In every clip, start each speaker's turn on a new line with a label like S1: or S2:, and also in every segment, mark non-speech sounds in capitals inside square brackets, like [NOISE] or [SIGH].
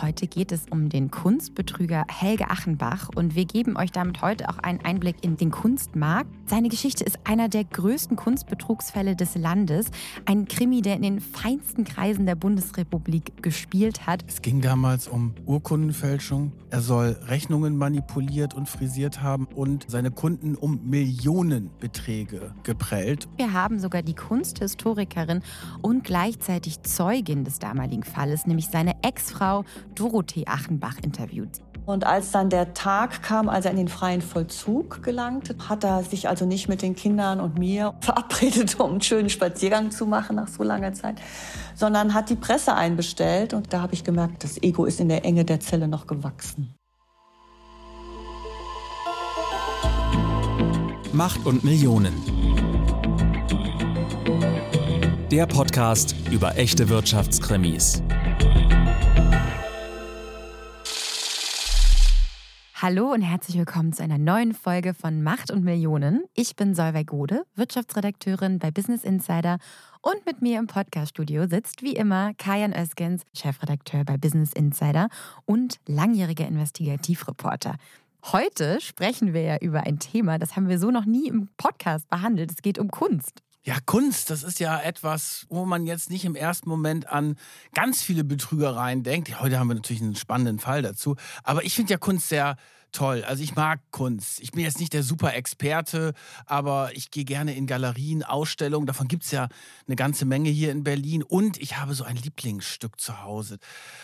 S1: Heute geht es um den Kunstbetrüger Helge Achenbach und wir geben euch damit heute auch einen Einblick in den Kunstmarkt. Seine Geschichte ist einer der größten Kunstbetrugsfälle des Landes. Ein Krimi, der in den feinsten Kreisen der Bundesrepublik gespielt hat.
S2: Es ging damals um Urkundenfälschung. Er soll Rechnungen manipuliert und frisiert haben und seine Kunden um Millionenbeträge geprellt.
S1: Wir haben sogar die Kunsthistorikerin und gleichzeitig Zeugin des damaligen Falles, nämlich seine Ex-Frau Dorothee Achenbach interviewt.
S3: Und als dann der Tag kam, als er in den freien Vollzug gelangte, hat er sich also nicht mit den Kindern und mir [LAUGHS] verabredet, um einen schönen Spaziergang zu machen nach so langer Zeit, sondern hat die Presse einbestellt. Und da habe ich gemerkt, das Ego ist in der Enge der Zelle noch gewachsen.
S4: Macht und Millionen. Der Podcast über echte Wirtschaftskrimis.
S1: Hallo und herzlich willkommen zu einer neuen Folge von Macht und Millionen. Ich bin Solveig Gode, Wirtschaftsredakteurin bei Business Insider und mit mir im Podcaststudio sitzt wie immer Kajan Öskens, Chefredakteur bei Business Insider und langjähriger Investigativreporter. Heute sprechen wir ja über ein Thema, das haben wir so noch nie im Podcast behandelt. Es geht um Kunst.
S2: Ja, Kunst, das ist ja etwas, wo man jetzt nicht im ersten Moment an ganz viele Betrügereien denkt. Heute haben wir natürlich einen spannenden Fall dazu. Aber ich finde ja Kunst sehr toll. Also ich mag Kunst. Ich bin jetzt nicht der super Experte, aber ich gehe gerne in Galerien, Ausstellungen. Davon gibt es ja eine ganze Menge hier in Berlin. Und ich habe so ein Lieblingsstück zu Hause.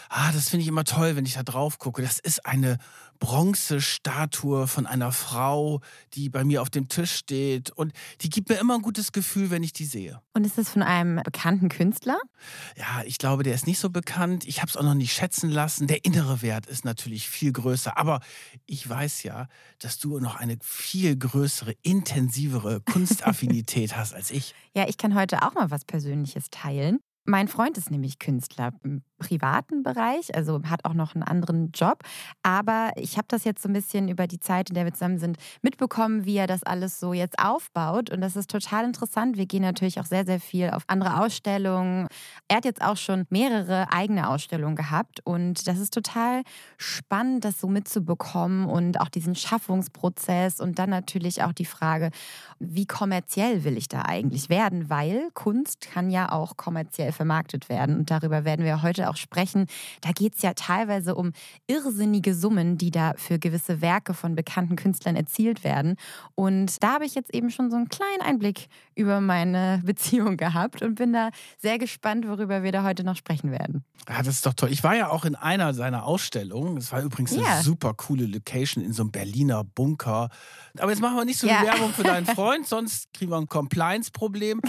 S2: Ah, das finde ich immer toll, wenn ich da drauf gucke. Das ist eine Bronzestatue von einer Frau, die bei mir auf dem Tisch steht. Und die gibt mir immer ein gutes Gefühl, wenn ich die sehe.
S1: Und ist das von einem bekannten Künstler?
S2: Ja, ich glaube, der ist nicht so bekannt. Ich habe es auch noch nicht schätzen lassen. Der innere Wert ist natürlich viel größer. Aber ich weiß ja, dass du noch eine viel größere, intensivere Kunstaffinität hast als ich. [LAUGHS]
S1: Ja, ich kann heute auch mal was Persönliches teilen. Mein Freund ist nämlich Künstler privaten Bereich, also hat auch noch einen anderen Job. Aber ich habe das jetzt so ein bisschen über die Zeit, in der wir zusammen sind, mitbekommen, wie er das alles so jetzt aufbaut. Und das ist total interessant. Wir gehen natürlich auch sehr, sehr viel auf andere Ausstellungen. Er hat jetzt auch schon mehrere eigene Ausstellungen gehabt. Und das ist total spannend, das so mitzubekommen und auch diesen Schaffungsprozess und dann natürlich auch die Frage, wie kommerziell will ich da eigentlich werden? Weil Kunst kann ja auch kommerziell vermarktet werden. Und darüber werden wir heute auch sprechen. Da geht es ja teilweise um irrsinnige Summen, die da für gewisse Werke von bekannten Künstlern erzielt werden. Und da habe ich jetzt eben schon so einen kleinen Einblick über meine [LAUGHS] Beziehung gehabt und bin da sehr gespannt, worüber wir da heute noch sprechen werden.
S2: Ja, das ist doch toll. Ich war ja auch in einer seiner Ausstellungen. Das war übrigens eine ja. super coole Location in so einem Berliner Bunker. Aber jetzt machen wir nicht so ja. Werbung für deinen [LAUGHS] Freund, sonst kriegen wir ein Compliance-Problem.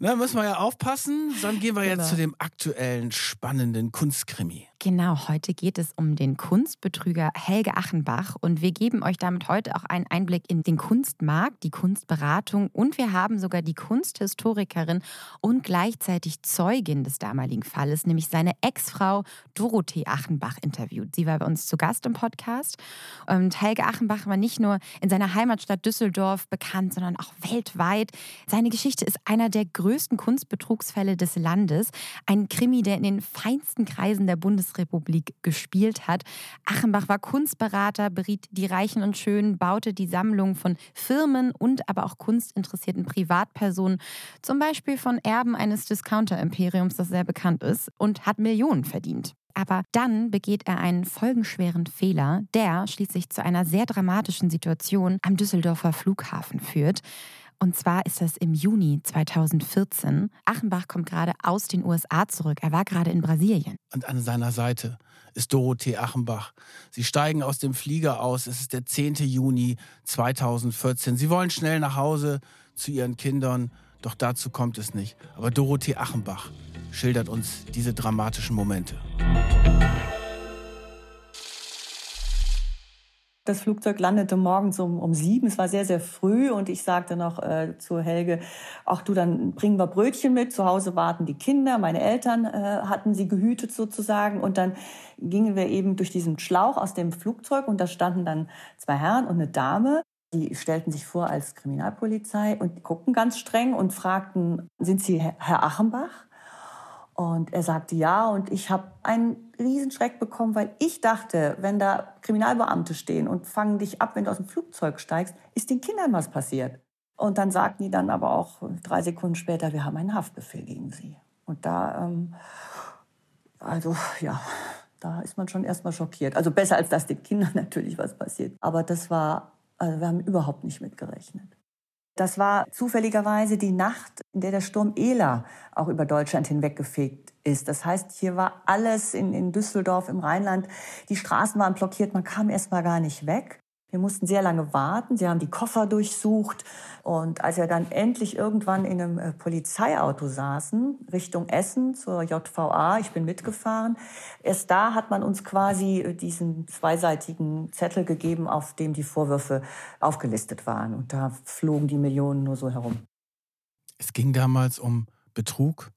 S2: da [LAUGHS] müssen wir ja aufpassen. Dann gehen wir jetzt genau. zu dem aktuellen spannenden Kunstkrimi.
S1: Genau, heute geht es um den Kunstbetrüger Helge Achenbach und wir geben euch damit heute auch einen Einblick in den Kunstmarkt, die Kunstberatung und wir haben sogar die Kunsthistorikerin und gleichzeitig Zeugin des damaligen Falles, nämlich seine Ex-Frau Dorothee Achenbach interviewt. Sie war bei uns zu Gast im Podcast und Helge Achenbach war nicht nur in seiner Heimatstadt Düsseldorf bekannt, sondern auch weltweit. Seine Geschichte ist einer der größten Kunstbetrugsfälle des Landes, ein Krimi, der in den feinsten Kreisen der Bundes Bundesrepublik gespielt hat. Achenbach war Kunstberater, beriet die Reichen und Schönen, baute die Sammlung von Firmen und aber auch kunstinteressierten Privatpersonen, zum Beispiel von Erben eines Discounter-Imperiums, das sehr bekannt ist, und hat Millionen verdient. Aber dann begeht er einen folgenschweren Fehler, der schließlich zu einer sehr dramatischen Situation am Düsseldorfer Flughafen führt. Und zwar ist das im Juni 2014. Achenbach kommt gerade aus den USA zurück. Er war gerade in Brasilien.
S2: Und an seiner Seite ist Dorothee Achenbach. Sie steigen aus dem Flieger aus. Es ist der 10. Juni 2014. Sie wollen schnell nach Hause zu ihren Kindern. Doch dazu kommt es nicht. Aber Dorothee Achenbach schildert uns diese dramatischen Momente.
S3: Das Flugzeug landete morgens um, um sieben. Es war sehr, sehr früh und ich sagte noch äh, zu Helge, ach du, dann bringen wir Brötchen mit. Zu Hause warten die Kinder. Meine Eltern äh, hatten sie gehütet sozusagen. Und dann gingen wir eben durch diesen Schlauch aus dem Flugzeug und da standen dann zwei Herren und eine Dame. Die stellten sich vor als Kriminalpolizei und guckten ganz streng und fragten, sind Sie Herr Achenbach? Und er sagte ja und ich habe einen Riesenschreck bekommen, weil ich dachte, wenn da Kriminalbeamte stehen und fangen dich ab, wenn du aus dem Flugzeug steigst, ist den Kindern was passiert. Und dann sagten die dann aber auch drei Sekunden später, wir haben einen Haftbefehl gegen sie. Und da, ähm, also ja, da ist man schon erstmal schockiert. Also besser als dass den Kindern [LAUGHS] natürlich was passiert. Aber das war, also wir haben überhaupt nicht mitgerechnet. Das war zufälligerweise die Nacht, in der der Sturm Ela auch über Deutschland hinweggefegt ist. Das heißt, hier war alles in, in Düsseldorf im Rheinland. Die Straßen waren blockiert, man kam erst mal gar nicht weg. Wir mussten sehr lange warten. Sie haben die Koffer durchsucht. Und als wir dann endlich irgendwann in einem äh, Polizeiauto saßen, Richtung Essen zur JVA, ich bin mitgefahren, erst da hat man uns quasi äh, diesen zweiseitigen Zettel gegeben, auf dem die Vorwürfe aufgelistet waren. Und da flogen die Millionen nur so herum.
S2: Es ging damals um Betrug,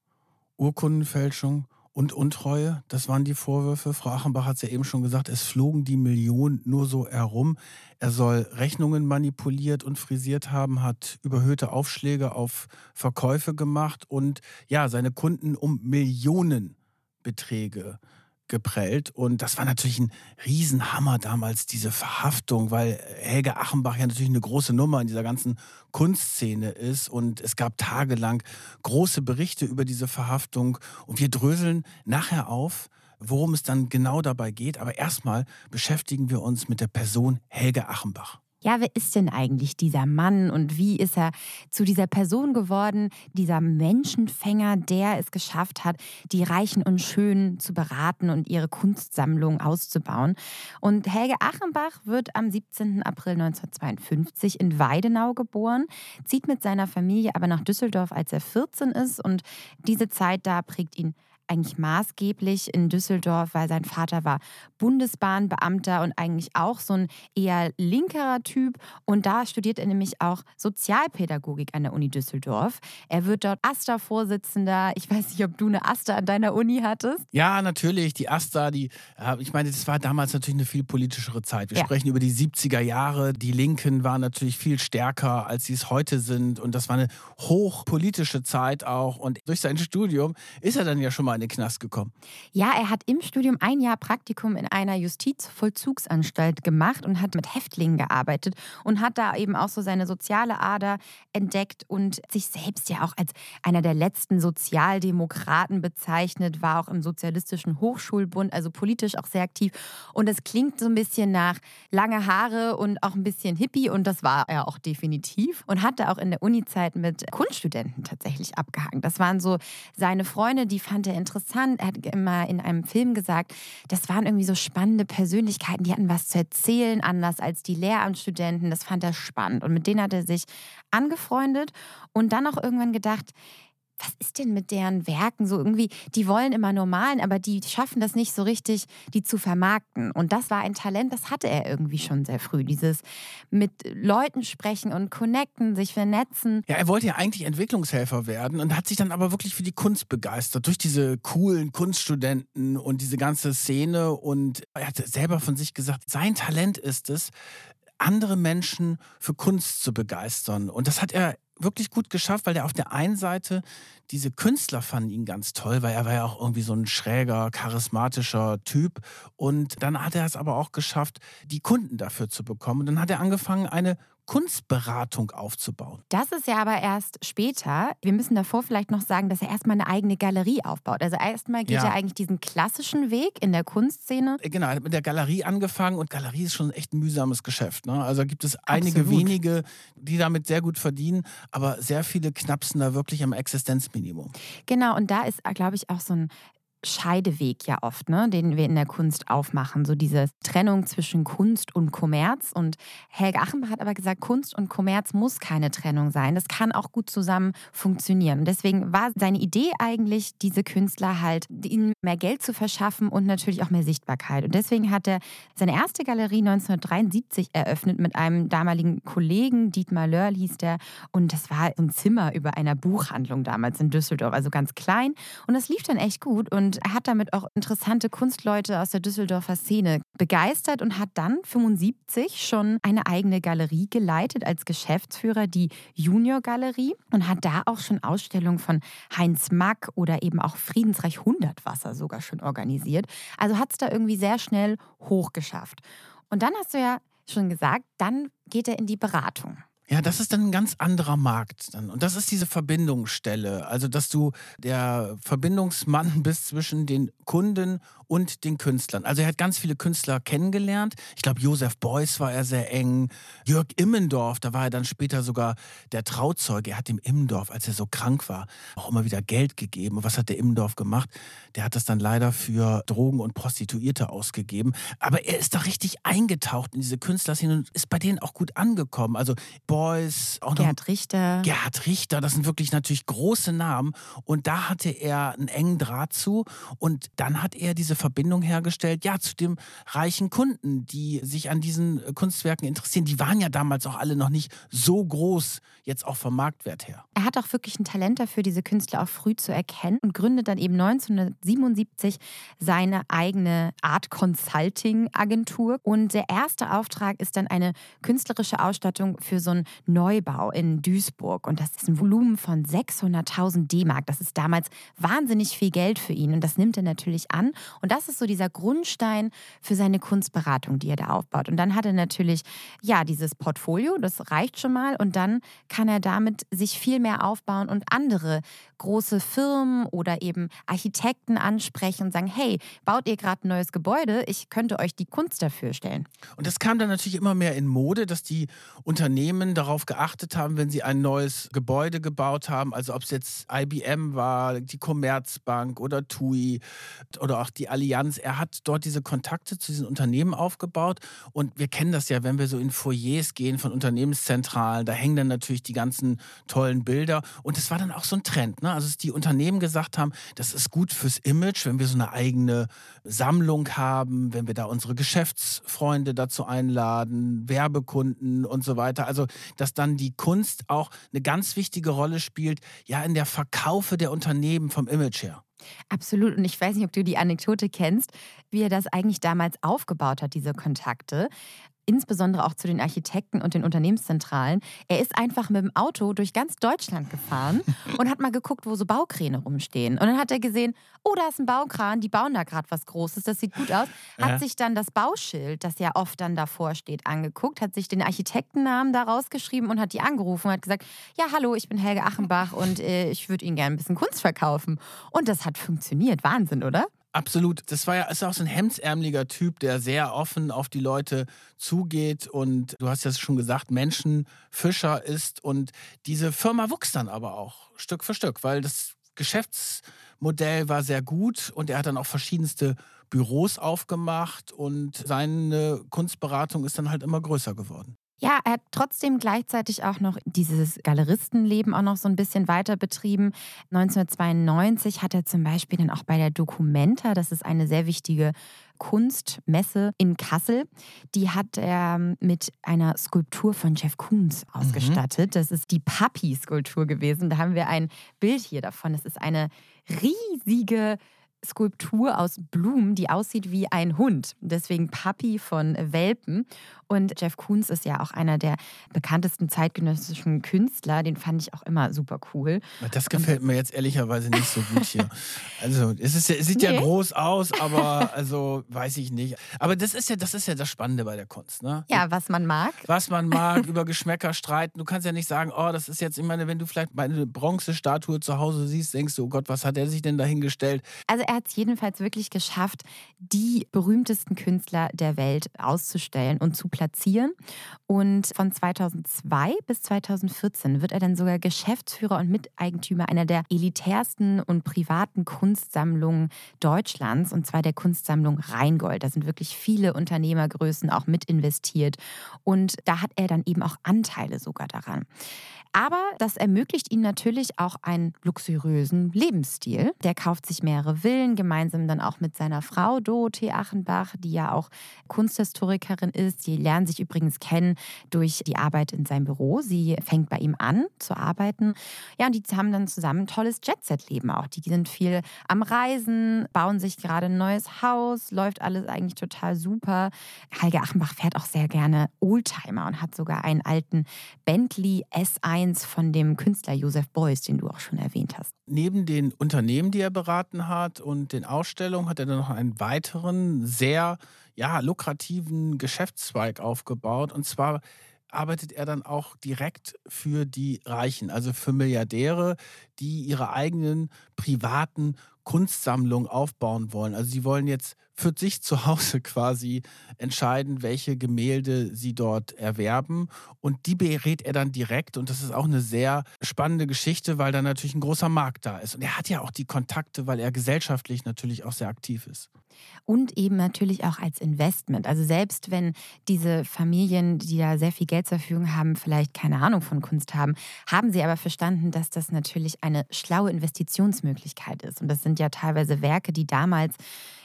S2: Urkundenfälschung und Untreue, das waren die Vorwürfe. Frau Achenbach hat es ja eben schon gesagt, es flogen die Millionen nur so herum. Er soll Rechnungen manipuliert und frisiert haben, hat überhöhte Aufschläge auf Verkäufe gemacht und ja, seine Kunden um Millionenbeträge geprellt. Und das war natürlich ein Riesenhammer damals, diese Verhaftung, weil Helge Achenbach ja natürlich eine große Nummer in dieser ganzen Kunstszene ist. Und es gab tagelang große Berichte über diese Verhaftung. Und wir dröseln nachher auf, worum es dann genau dabei geht. Aber erstmal beschäftigen wir uns mit der Person Helge Achenbach
S1: ja, wer ist denn eigentlich dieser Mann und wie ist er zu dieser Person geworden, dieser Menschenfänger, der es geschafft hat, die Reichen und Schönen zu beraten und ihre Kunstsammlung auszubauen. Und Helge Achenbach wird am 17. April 1952 in Weidenau geboren, zieht mit seiner Familie aber nach Düsseldorf, als er 14 ist und diese Zeit da prägt ihn eigentlich maßgeblich in Düsseldorf, weil sein Vater war Bundesbahnbeamter und eigentlich auch so ein eher linkerer Typ. Und da studiert er nämlich auch Sozialpädagogik an der Uni Düsseldorf. Er wird dort AStA-Vorsitzender. Ich weiß nicht, ob du eine AStA an deiner Uni hattest.
S2: Ja, natürlich. Die AStA, die, ich meine, das war damals natürlich eine viel politischere Zeit. Wir ja. sprechen über die 70er Jahre. Die Linken waren natürlich viel stärker, als sie es heute sind. Und das war eine hochpolitische Zeit auch. Und durch sein Studium ist er dann ja schon mal in den Knast gekommen.
S1: Ja, er hat im Studium ein Jahr Praktikum in einer Justizvollzugsanstalt gemacht und hat mit Häftlingen gearbeitet und hat da eben auch so seine soziale Ader entdeckt und sich selbst ja auch als einer der letzten Sozialdemokraten bezeichnet, war auch im Sozialistischen Hochschulbund, also politisch auch sehr aktiv. Und es klingt so ein bisschen nach lange Haare und auch ein bisschen Hippie und das war er auch definitiv und hatte auch in der Uni-Zeit mit Kunststudenten tatsächlich abgehangen. Das waren so seine Freunde, die fand er interessant. Er hat immer in einem Film gesagt, das waren irgendwie so spannende Persönlichkeiten, die hatten was zu erzählen, anders als die Lehramtsstudenten. Das fand er spannend. Und mit denen hat er sich angefreundet und dann auch irgendwann gedacht, was ist denn mit deren Werken so irgendwie? Die wollen immer nur malen, aber die schaffen das nicht so richtig, die zu vermarkten. Und das war ein Talent, das hatte er irgendwie schon sehr früh. Dieses mit Leuten sprechen und connecten, sich vernetzen.
S2: Ja, er wollte ja eigentlich Entwicklungshelfer werden und hat sich dann aber wirklich für die Kunst begeistert. Durch diese coolen Kunststudenten und diese ganze Szene. Und er hat selber von sich gesagt, sein Talent ist es, andere Menschen für Kunst zu begeistern. Und das hat er wirklich gut geschafft, weil er auf der einen Seite diese Künstler fanden ihn ganz toll, weil er war ja auch irgendwie so ein schräger, charismatischer Typ. Und dann hat er es aber auch geschafft, die Kunden dafür zu bekommen. Und dann hat er angefangen, eine Kunstberatung aufzubauen.
S1: Das ist ja aber erst später. Wir müssen davor vielleicht noch sagen, dass er erstmal eine eigene Galerie aufbaut. Also erstmal geht ja. er eigentlich diesen klassischen Weg in der Kunstszene.
S2: Äh, genau, er hat mit der Galerie angefangen und Galerie ist schon echt ein mühsames Geschäft. Ne? Also gibt es einige Absolut. wenige, die damit sehr gut verdienen, aber sehr viele knapsen da wirklich am Existenzminimum.
S1: Genau, und da ist, glaube ich, auch so ein Scheideweg ja oft, ne, den wir in der Kunst aufmachen. So diese Trennung zwischen Kunst und Kommerz. Und Helge Achenbach hat aber gesagt, Kunst und Kommerz muss keine Trennung sein. Das kann auch gut zusammen funktionieren. Deswegen war seine Idee eigentlich, diese Künstler halt ihnen mehr Geld zu verschaffen und natürlich auch mehr Sichtbarkeit. Und deswegen hat er seine erste Galerie 1973 eröffnet mit einem damaligen Kollegen, Dietmar Lörl hieß der. Und das war ein Zimmer über einer Buchhandlung damals in Düsseldorf, also ganz klein. Und das lief dann echt gut. Und er hat damit auch interessante Kunstleute aus der Düsseldorfer Szene begeistert und hat dann 75 schon eine eigene Galerie geleitet als Geschäftsführer, die Junior Galerie und hat da auch schon Ausstellungen von Heinz Mack oder eben auch Friedensreich Hundertwasser sogar schon organisiert. Also hat es da irgendwie sehr schnell hochgeschafft. Und dann hast du ja schon gesagt, dann geht er in die Beratung.
S2: Ja, das ist dann ein ganz anderer Markt dann. Und das ist diese Verbindungsstelle. Also, dass du der Verbindungsmann [LAUGHS] bist zwischen den Kunden und den Künstlern. Also er hat ganz viele Künstler kennengelernt. Ich glaube, Josef Beuys war er sehr eng. Jörg Immendorf, da war er dann später sogar der Trauzeuge. Er hat dem Immendorf, als er so krank war, auch immer wieder Geld gegeben. Und was hat der Immendorf gemacht? Der hat das dann leider für Drogen und Prostituierte ausgegeben. Aber er ist da richtig eingetaucht in diese Künstlerszene und ist bei denen auch gut angekommen. Also Beuys, auch noch
S1: Gerhard Richter.
S2: Gerhard Richter, das sind wirklich natürlich große Namen. Und da hatte er einen engen Draht zu. Und dann hat er diese Verbindung hergestellt, ja, zu dem reichen Kunden, die sich an diesen Kunstwerken interessieren. Die waren ja damals auch alle noch nicht so groß, jetzt auch vom Marktwert her.
S1: Er hat auch wirklich ein Talent dafür, diese Künstler auch früh zu erkennen und gründet dann eben 1977 seine eigene Art Consulting Agentur. Und der erste Auftrag ist dann eine künstlerische Ausstattung für so Neubau in Duisburg. Und das ist ein Volumen von 600.000 D-Mark. Das ist damals wahnsinnig viel Geld für ihn. Und das nimmt er natürlich an. Und das ist so dieser Grundstein für seine Kunstberatung, die er da aufbaut. Und dann hat er natürlich, ja, dieses Portfolio, das reicht schon mal. Und dann kann er damit sich viel mehr aufbauen und andere große Firmen oder eben Architekten ansprechen und sagen, hey, baut ihr gerade ein neues Gebäude? Ich könnte euch die Kunst dafür stellen.
S2: Und das kam dann natürlich immer mehr in Mode, dass die Unternehmen darauf geachtet haben, wenn sie ein neues Gebäude gebaut haben, also ob es jetzt IBM war, die Commerzbank oder TUI oder auch die Allianz. Er hat dort diese Kontakte zu diesen Unternehmen aufgebaut und wir kennen das ja, wenn wir so in Foyers gehen von Unternehmenszentralen, da hängen dann natürlich die ganzen tollen Bilder und es war dann auch so ein Trend. Ne? Also, dass die Unternehmen gesagt haben, das ist gut fürs Image, wenn wir so eine eigene Sammlung haben, wenn wir da unsere Geschäftsfreunde dazu einladen, Werbekunden und so weiter. Also, dass dann die Kunst auch eine ganz wichtige Rolle spielt, ja, in der Verkaufe der Unternehmen vom Image her.
S1: Absolut. Und ich weiß nicht, ob du die Anekdote kennst, wie er das eigentlich damals aufgebaut hat, diese Kontakte insbesondere auch zu den Architekten und den Unternehmenszentralen. Er ist einfach mit dem Auto durch ganz Deutschland gefahren [LAUGHS] und hat mal geguckt, wo so Baukräne rumstehen. Und dann hat er gesehen, oh, da ist ein Baukran, die bauen da gerade was Großes, das sieht gut aus. Hat ja. sich dann das Bauschild, das ja oft dann davor steht, angeguckt, hat sich den Architektennamen da rausgeschrieben und hat die angerufen und hat gesagt, ja, hallo, ich bin Helge Achenbach und äh, ich würde Ihnen gerne ein bisschen Kunst verkaufen. Und das hat funktioniert. Wahnsinn, oder?
S2: Absolut. Das war ja ist auch so ein hemdsärmeliger Typ, der sehr offen auf die Leute zugeht und du hast ja schon gesagt, Menschenfischer ist und diese Firma wuchs dann aber auch Stück für Stück, weil das Geschäftsmodell war sehr gut und er hat dann auch verschiedenste Büros aufgemacht und seine Kunstberatung ist dann halt immer größer geworden.
S1: Ja, er hat trotzdem gleichzeitig auch noch dieses Galeristenleben auch noch so ein bisschen weiter betrieben. 1992 hat er zum Beispiel dann auch bei der Documenta, das ist eine sehr wichtige Kunstmesse in Kassel, die hat er mit einer Skulptur von Jeff Koons mhm. ausgestattet. Mhm. Das ist die Papi-Skulptur gewesen. Da haben wir ein Bild hier davon. Das ist eine riesige Skulptur aus Blumen, die aussieht wie ein Hund. Deswegen Papi von Welpen. Und Jeff Koons ist ja auch einer der bekanntesten zeitgenössischen Künstler. Den fand ich auch immer super cool.
S2: Das gefällt mir jetzt ehrlicherweise nicht so gut hier. [LAUGHS] Also es, ist, es sieht nee. ja groß aus, aber also weiß ich nicht. Aber das ist ja das ist ja das Spannende bei der Kunst, ne?
S1: Ja, was man mag.
S2: Was man mag, [LAUGHS] über Geschmäcker streiten. Du kannst ja nicht sagen, oh, das ist jetzt, ich meine, wenn du vielleicht meine Bronzestatue zu Hause siehst, denkst du, oh Gott, was hat er sich denn dahingestellt?
S1: Also er hat es jedenfalls wirklich geschafft, die berühmtesten Künstler der Welt auszustellen und zu platzieren. Und von 2002 bis 2014 wird er dann sogar Geschäftsführer und Miteigentümer einer der elitärsten und privaten Kunstsammlungen Deutschlands, und zwar der Kunstsammlung Rheingold. Da sind wirklich viele Unternehmergrößen auch mit investiert. Und da hat er dann eben auch Anteile sogar daran. Aber das ermöglicht ihm natürlich auch einen luxuriösen Lebensstil. Der kauft sich mehrere Villen gemeinsam dann auch mit seiner Frau Dorothee Achenbach, die ja auch Kunsthistorikerin ist. Die lernen sich übrigens kennen durch die Arbeit in seinem Büro. Sie fängt bei ihm an zu arbeiten. Ja, und die haben dann zusammen ein tolles Jet-Set-Leben auch. Die sind viel am Reisen, bauen sich gerade ein neues Haus, läuft alles eigentlich total super. Helge Achenbach fährt auch sehr gerne Oldtimer und hat sogar einen alten Bentley S1 von dem Künstler Josef Beuys, den du auch schon erwähnt hast.
S2: Neben den Unternehmen, die er beraten hat und den Ausstellungen, hat er dann noch einen weiteren, sehr ja, lukrativen Geschäftszweig aufgebaut. Und zwar arbeitet er dann auch direkt für die Reichen, also für Milliardäre, die ihre eigenen privaten Kunstsammlungen aufbauen wollen. Also sie wollen jetzt für sich zu Hause quasi entscheiden, welche Gemälde sie dort erwerben. Und die berät er dann direkt. Und das ist auch eine sehr spannende Geschichte, weil da natürlich ein großer Markt da ist. Und er hat ja auch die Kontakte, weil er gesellschaftlich natürlich auch sehr aktiv ist.
S1: Und eben natürlich auch als Investment. Also selbst wenn diese Familien, die da sehr viel Geld zur Verfügung haben, vielleicht keine Ahnung von Kunst haben, haben sie aber verstanden, dass das natürlich eine schlaue Investitionsmöglichkeit ist. Und das sind ja teilweise Werke, die damals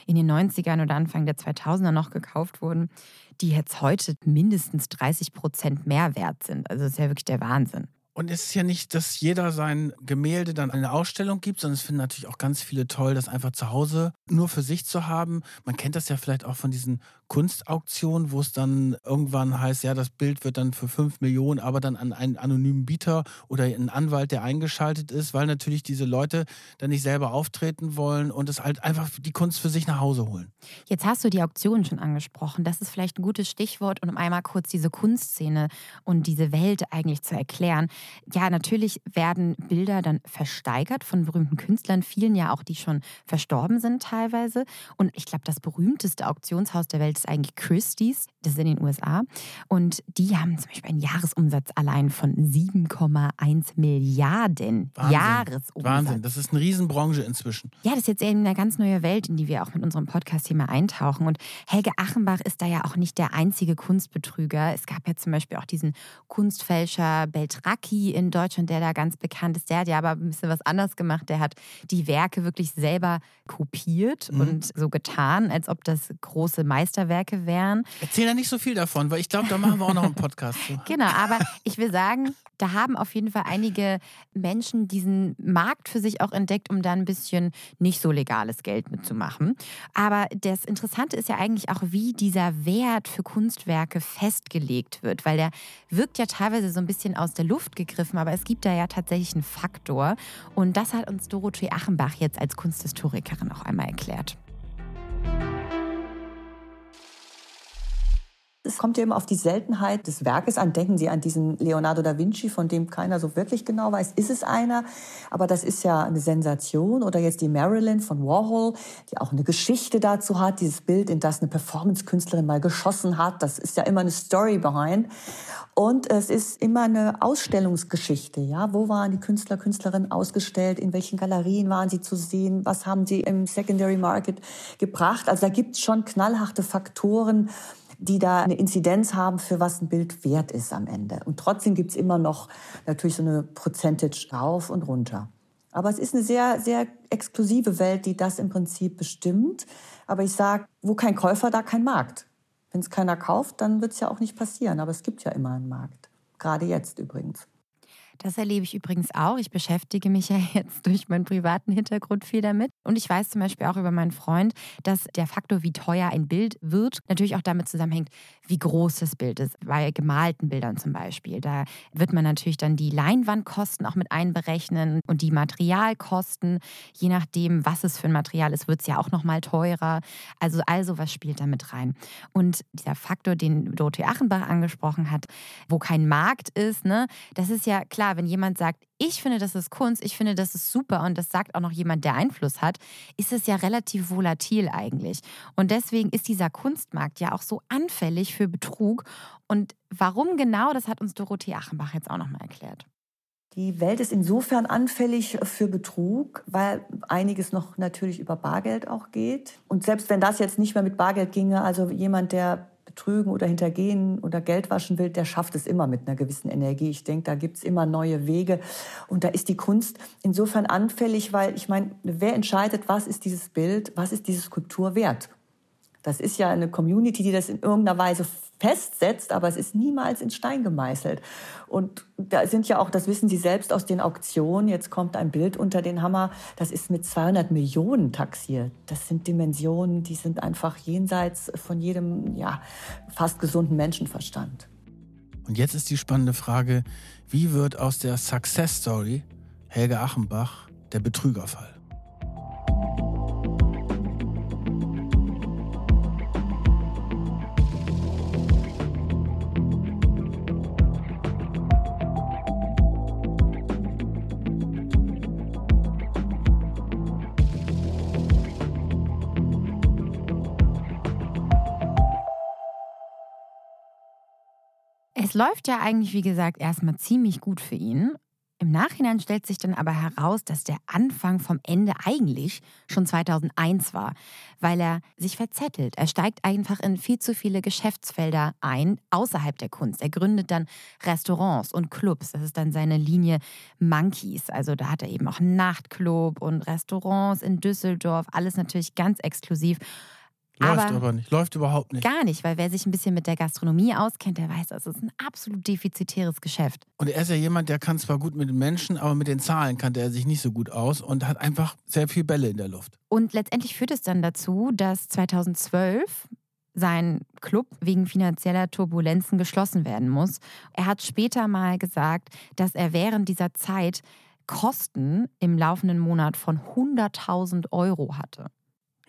S1: in den 90ern oder Anfang der 2000er noch gekauft wurden, die jetzt heute mindestens 30 Prozent mehr wert sind. Also das ist ja wirklich der Wahnsinn.
S2: Und es ist ja nicht, dass jeder sein Gemälde dann eine Ausstellung gibt, sondern es finden natürlich auch ganz viele toll, das einfach zu Hause nur für sich zu haben. Man kennt das ja vielleicht auch von diesen Kunstauktionen, wo es dann irgendwann heißt, ja, das Bild wird dann für 5 Millionen, aber dann an einen anonymen Bieter oder einen Anwalt, der eingeschaltet ist, weil natürlich diese Leute dann nicht selber auftreten wollen und es halt einfach die Kunst für sich nach Hause holen.
S1: Jetzt hast du die Auktionen schon angesprochen. Das ist vielleicht ein gutes Stichwort, um einmal kurz diese Kunstszene und diese Welt eigentlich zu erklären. Ja, natürlich werden Bilder dann versteigert von berühmten Künstlern, vielen ja auch, die schon verstorben sind teilweise. Und ich glaube, das berühmteste Auktionshaus der Welt eigentlich Christie's, das ist in den USA. Und die haben zum Beispiel einen Jahresumsatz allein von 7,1 Milliarden.
S2: Wahnsinn.
S1: Jahresumsatz.
S2: Wahnsinn, das ist eine Riesenbranche inzwischen.
S1: Ja, das ist jetzt eben eine ganz neue Welt, in die wir auch mit unserem Podcast hier mal eintauchen. Und Helge Achenbach ist da ja auch nicht der einzige Kunstbetrüger. Es gab ja zum Beispiel auch diesen Kunstfälscher Beltracchi in Deutschland, der da ganz bekannt ist. Der hat ja aber ein bisschen was anderes gemacht. Der hat die Werke wirklich selber kopiert mhm. und so getan, als ob das große Meisterwerke wären.
S2: Erzähl da nicht so viel davon, weil ich glaube, da machen wir auch noch einen Podcast zu. [LAUGHS]
S1: Genau, aber ich will sagen, da haben auf jeden Fall einige Menschen diesen Markt für sich auch entdeckt, um da ein bisschen nicht so legales Geld mitzumachen. Aber das Interessante ist ja eigentlich auch, wie dieser Wert für Kunstwerke festgelegt wird, weil der wirkt ja teilweise so ein bisschen aus der Luft gegriffen, aber es gibt da ja tatsächlich einen Faktor. Und das hat uns Dorothee Achenbach jetzt als Kunsthistorikerin auch einmal erklärt.
S3: Es kommt ja immer auf die Seltenheit des Werkes an. Denken Sie an diesen Leonardo da Vinci, von dem keiner so wirklich genau weiß, ist es einer? Aber das ist ja eine Sensation. Oder jetzt die Marilyn von Warhol, die auch eine Geschichte dazu hat. Dieses Bild, in das eine Performance-Künstlerin mal geschossen hat. Das ist ja immer eine Story behind. Und es ist immer eine Ausstellungsgeschichte. Ja, wo waren die Künstler, Künstlerinnen ausgestellt? In welchen Galerien waren sie zu sehen? Was haben sie im Secondary Market gebracht? Also da gibt es schon knallharte Faktoren, die da eine Inzidenz haben, für was ein Bild wert ist am Ende. Und trotzdem gibt's immer noch natürlich so eine Percentage rauf und runter. Aber es ist eine sehr, sehr exklusive Welt, die das im Prinzip bestimmt. Aber ich sage, wo kein Käufer, da kein Markt. Wenn es keiner kauft, dann wird es ja auch nicht passieren. Aber es gibt ja immer einen Markt. Gerade jetzt übrigens.
S1: Das erlebe ich übrigens auch. Ich beschäftige mich ja [LAUGHS] jetzt durch meinen privaten Hintergrund viel damit. Und ich weiß zum Beispiel auch über meinen Freund, dass der Faktor, wie teuer ein Bild wird, natürlich auch damit zusammenhängt, wie groß das Bild ist. Bei gemalten Bildern zum Beispiel. Da wird man natürlich dann die Leinwandkosten auch mit einberechnen und die Materialkosten. Je nachdem, was es für ein Material ist, wird es ja auch nochmal teurer. Also all sowas spielt da mit rein. Und dieser Faktor, den Dorothee Achenbach angesprochen hat, wo kein Markt ist, ne, das ist ja klar, klar, wenn jemand sagt, ich finde, das ist Kunst, ich finde, das ist super und das sagt auch noch jemand, der Einfluss hat, ist es ja relativ volatil eigentlich. Und deswegen ist dieser Kunstmarkt ja auch so anfällig für Betrug. Und warum genau, das hat uns Dorothee Achenbach jetzt auch nochmal erklärt.
S3: Die Welt ist insofern anfällig für Betrug, weil einiges noch natürlich über Bargeld auch geht. Und selbst wenn das jetzt nicht mehr mit Bargeld ginge, also jemand, der betrügen oder hintergehen oder Geld waschen will, der schafft es immer mit einer gewissen Energie. Ich denke, da gibt's immer neue Wege. Und da ist die Kunst insofern anfällig, weil ich meine, wer entscheidet, was ist dieses Bild, was ist diese Skulptur wert? Das ist ja eine Community, die das in irgendeiner Weise festsetzt, aber es ist niemals in Stein gemeißelt. Und da sind ja auch, das wissen Sie selbst aus den Auktionen, jetzt kommt ein Bild unter den Hammer, das ist mit 200 Millionen taxiert. Das sind Dimensionen, die sind einfach jenseits von jedem, ja, fast gesunden Menschenverstand.
S2: Und jetzt ist die spannende Frage, wie wird aus der Success Story Helge Achenbach der Betrügerfall?
S1: Es läuft ja eigentlich, wie gesagt, erstmal ziemlich gut für ihn. Im Nachhinein stellt sich dann aber heraus, dass der Anfang vom Ende eigentlich schon 2001 war, weil er sich verzettelt. Er steigt einfach in viel zu viele Geschäftsfelder ein, außerhalb der Kunst. Er gründet dann Restaurants und Clubs. Das ist dann seine Linie Monkeys. Also da hat er eben auch einen Nachtclub und Restaurants in Düsseldorf. Alles natürlich ganz exklusiv.
S2: Läuft aber, aber, nicht, läuft überhaupt nicht.
S1: Gar nicht, weil wer sich ein bisschen mit der Gastronomie auskennt, der weiß, das ist ein absolut defizitäres Geschäft.
S2: Und er ist ja jemand, der kann zwar gut mit den Menschen, aber mit den Zahlen kannte er sich nicht so gut aus und hat einfach sehr viel Bälle in der Luft.
S1: Und letztendlich führt es dann dazu, dass 2012 sein Club wegen finanzieller Turbulenzen geschlossen werden muss. Er hat später mal gesagt, dass er während dieser Zeit Kosten im laufenden Monat von 100.000 Euro hatte.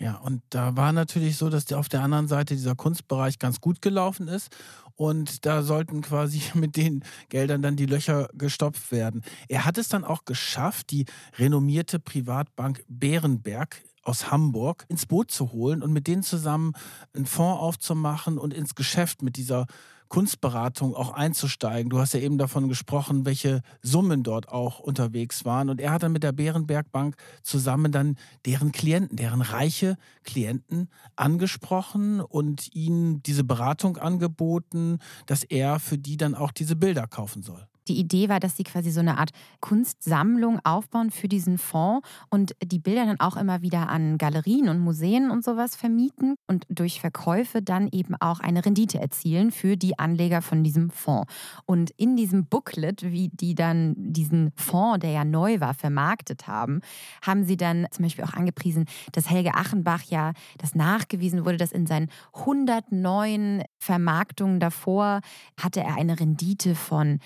S2: Ja, und da war natürlich so, dass auf der anderen Seite dieser Kunstbereich ganz gut gelaufen ist. Und da sollten quasi [LAUGHS] mit den Geldern dann die Löcher gestopft werden. Er hat es dann auch geschafft, die renommierte Privatbank Bärenberg aus Hamburg ins Boot zu holen und mit denen zusammen einen Fonds aufzumachen und ins Geschäft mit dieser Kunstberatung auch einzusteigen. Du hast ja eben davon gesprochen, welche Summen dort auch unterwegs waren. Und er hat dann mit der Bärenberg Bank zusammen dann deren Klienten, deren reiche Klienten angesprochen und ihnen diese Beratung angeboten, dass er für die dann auch diese Bilder kaufen soll.
S1: Die Idee war, dass sie quasi so eine Art Kunstsammlung aufbauen für diesen Fonds und die Bilder dann auch immer wieder an Galerien und Museen und sowas vermieten und durch Verkäufe dann eben auch eine Rendite erzielen für die Anleger von diesem Fonds. Und in diesem Booklet, wie die dann diesen Fonds, der ja neu war, vermarktet haben, haben sie dann zum Beispiel auch angepriesen, dass Helge Achenbach ja, das nachgewiesen wurde, dass in seinen 109 Vermarktungen davor hatte er eine Rendite von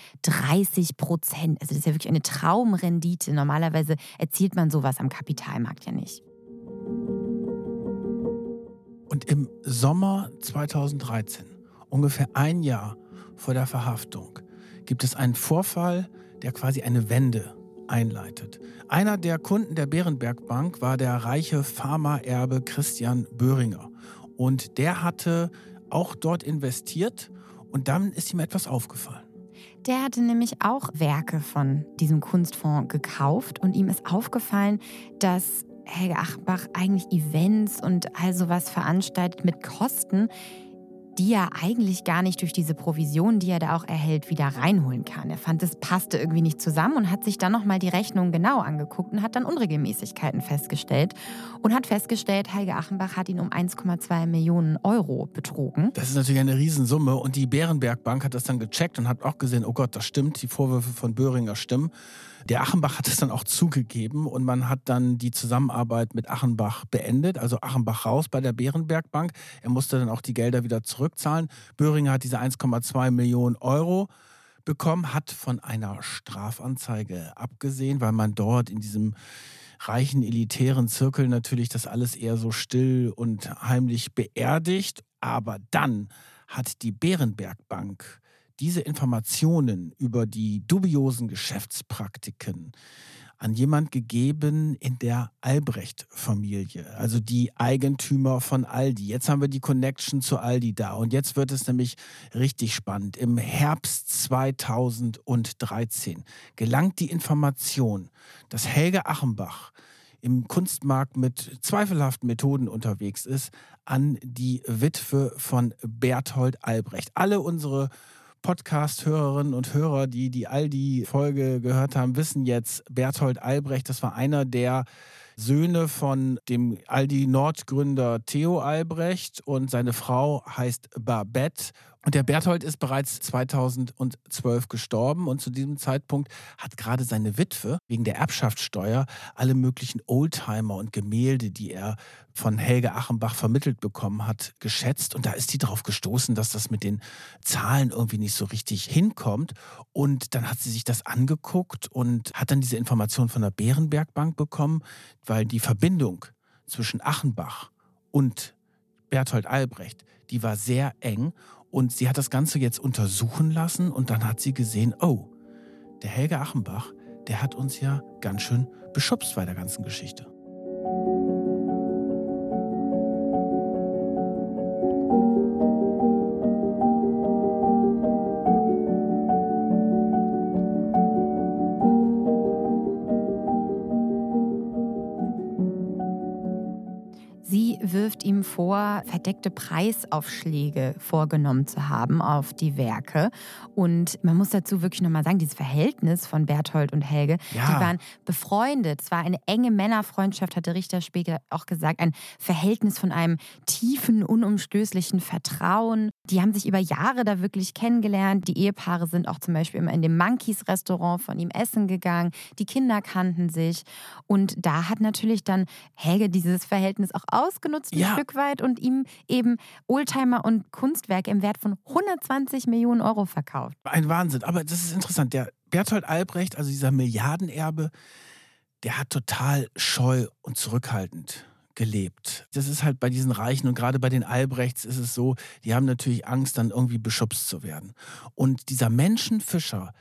S1: 30 Prozent. Also das ist ja wirklich eine Traumrendite. Normalerweise erzielt man sowas am Kapitalmarkt ja nicht.
S2: Und im Sommer 2013, ungefähr ein Jahr vor der Verhaftung, gibt es einen Vorfall, der quasi eine Wende einleitet. Einer der Kunden der Bärenberg Bank war der reiche Pharmaerbe Christian Böhringer. Und der hatte auch dort investiert und dann ist ihm etwas aufgefallen.
S1: Der hatte nämlich auch Werke von diesem Kunstfonds gekauft und ihm ist aufgefallen, dass Helge Achenbach eigentlich Events und all sowas veranstaltet mit Kosten, die er eigentlich gar nicht durch diese Provision, die er da auch erhält, wieder reinholen kann. Er fand, es passte irgendwie nicht zusammen und hat sich dann nochmal die Rechnung genau angeguckt und hat dann Unregelmäßigkeiten festgestellt und hat festgestellt, Helge Achenbach hat ihn um 1,2 Millionen Euro betrogen.
S2: Das ist natürlich eine Riesensumme und die Bärenberg Bank hat das dann gecheckt und hat auch gesehen, oh Gott, das stimmt, die Vorwürfe von Böhringer stimmen. Der Achenbach hat es dann auch zugegeben und man hat dann die Zusammenarbeit mit Achenbach beendet, also Achenbach raus bei der Bärenberg Bank. Er musste dann auch die Gelder wieder zurückzahlen. Böhringer hat diese 1,2 Millionen Euro bekommen, hat von einer Strafanzeige abgesehen, weil man dort in diesem reichen elitären Zirkel natürlich das alles eher so still und heimlich beerdigt. Aber dann hat die Bärenberg Bank diese Informationen über die dubiosen Geschäftspraktiken an jemand gegeben in der Albrecht-Familie, also die Eigentümer von Aldi. Jetzt haben wir die Connection zu Aldi da und jetzt wird es nämlich richtig spannend. Im Herbst 2013 gelangt die Information, dass Helge Achenbach im Kunstmarkt mit zweifelhaften Methoden unterwegs ist, an die Witwe von Berthold Albrecht. Alle unsere Podcast-Hörerinnen und Hörer, die die Aldi-Folge gehört haben, wissen jetzt, Berthold Albrecht, das war einer der Söhne von dem Aldi Nord-Gründer Theo Albrecht und seine Frau heißt Babette und der Berthold ist bereits 2012 gestorben und zu diesem Zeitpunkt hat gerade seine Witwe wegen der Erbschaftssteuer alle möglichen Oldtimer und Gemälde, die er von Helge Achenbach vermittelt bekommen hat, geschätzt. Und da ist die darauf gestoßen, dass das mit den Zahlen irgendwie nicht so richtig hinkommt. Und dann hat sie sich das angeguckt und hat dann diese Information von der Bärenbergbank bekommen, weil die Verbindung zwischen Achenbach und Berthold Albrecht, die war sehr eng und sie hat das Ganze jetzt untersuchen lassen und dann hat sie gesehen, oh, der Helge Achenbach, der hat uns ja ganz schön beschubst bei der ganzen Geschichte.
S1: Ihm vor, verdeckte Preisaufschläge vorgenommen zu haben auf die Werke. Und man muss dazu wirklich nochmal sagen, dieses Verhältnis von Berthold und Helge, ja. die waren befreundet. Es war eine enge Männerfreundschaft, hat der Richter später auch gesagt. Ein Verhältnis von einem tiefen, unumstößlichen Vertrauen. Die haben sich über Jahre da wirklich kennengelernt. Die Ehepaare sind auch zum Beispiel immer in dem Monkeys-Restaurant von ihm essen gegangen. Die Kinder kannten sich. Und da hat natürlich dann Helge dieses Verhältnis auch ausgenutzt ja. Stück weit und ihm eben Oldtimer und Kunstwerke im Wert von 120 Millionen Euro verkauft.
S2: Ein Wahnsinn. Aber das ist interessant. Der Berthold Albrecht, also dieser Milliardenerbe, der hat total scheu und zurückhaltend gelebt. Das ist halt bei diesen Reichen und gerade bei den Albrechts ist es so, die haben natürlich Angst, dann irgendwie beschubst zu werden. Und dieser Menschenfischer,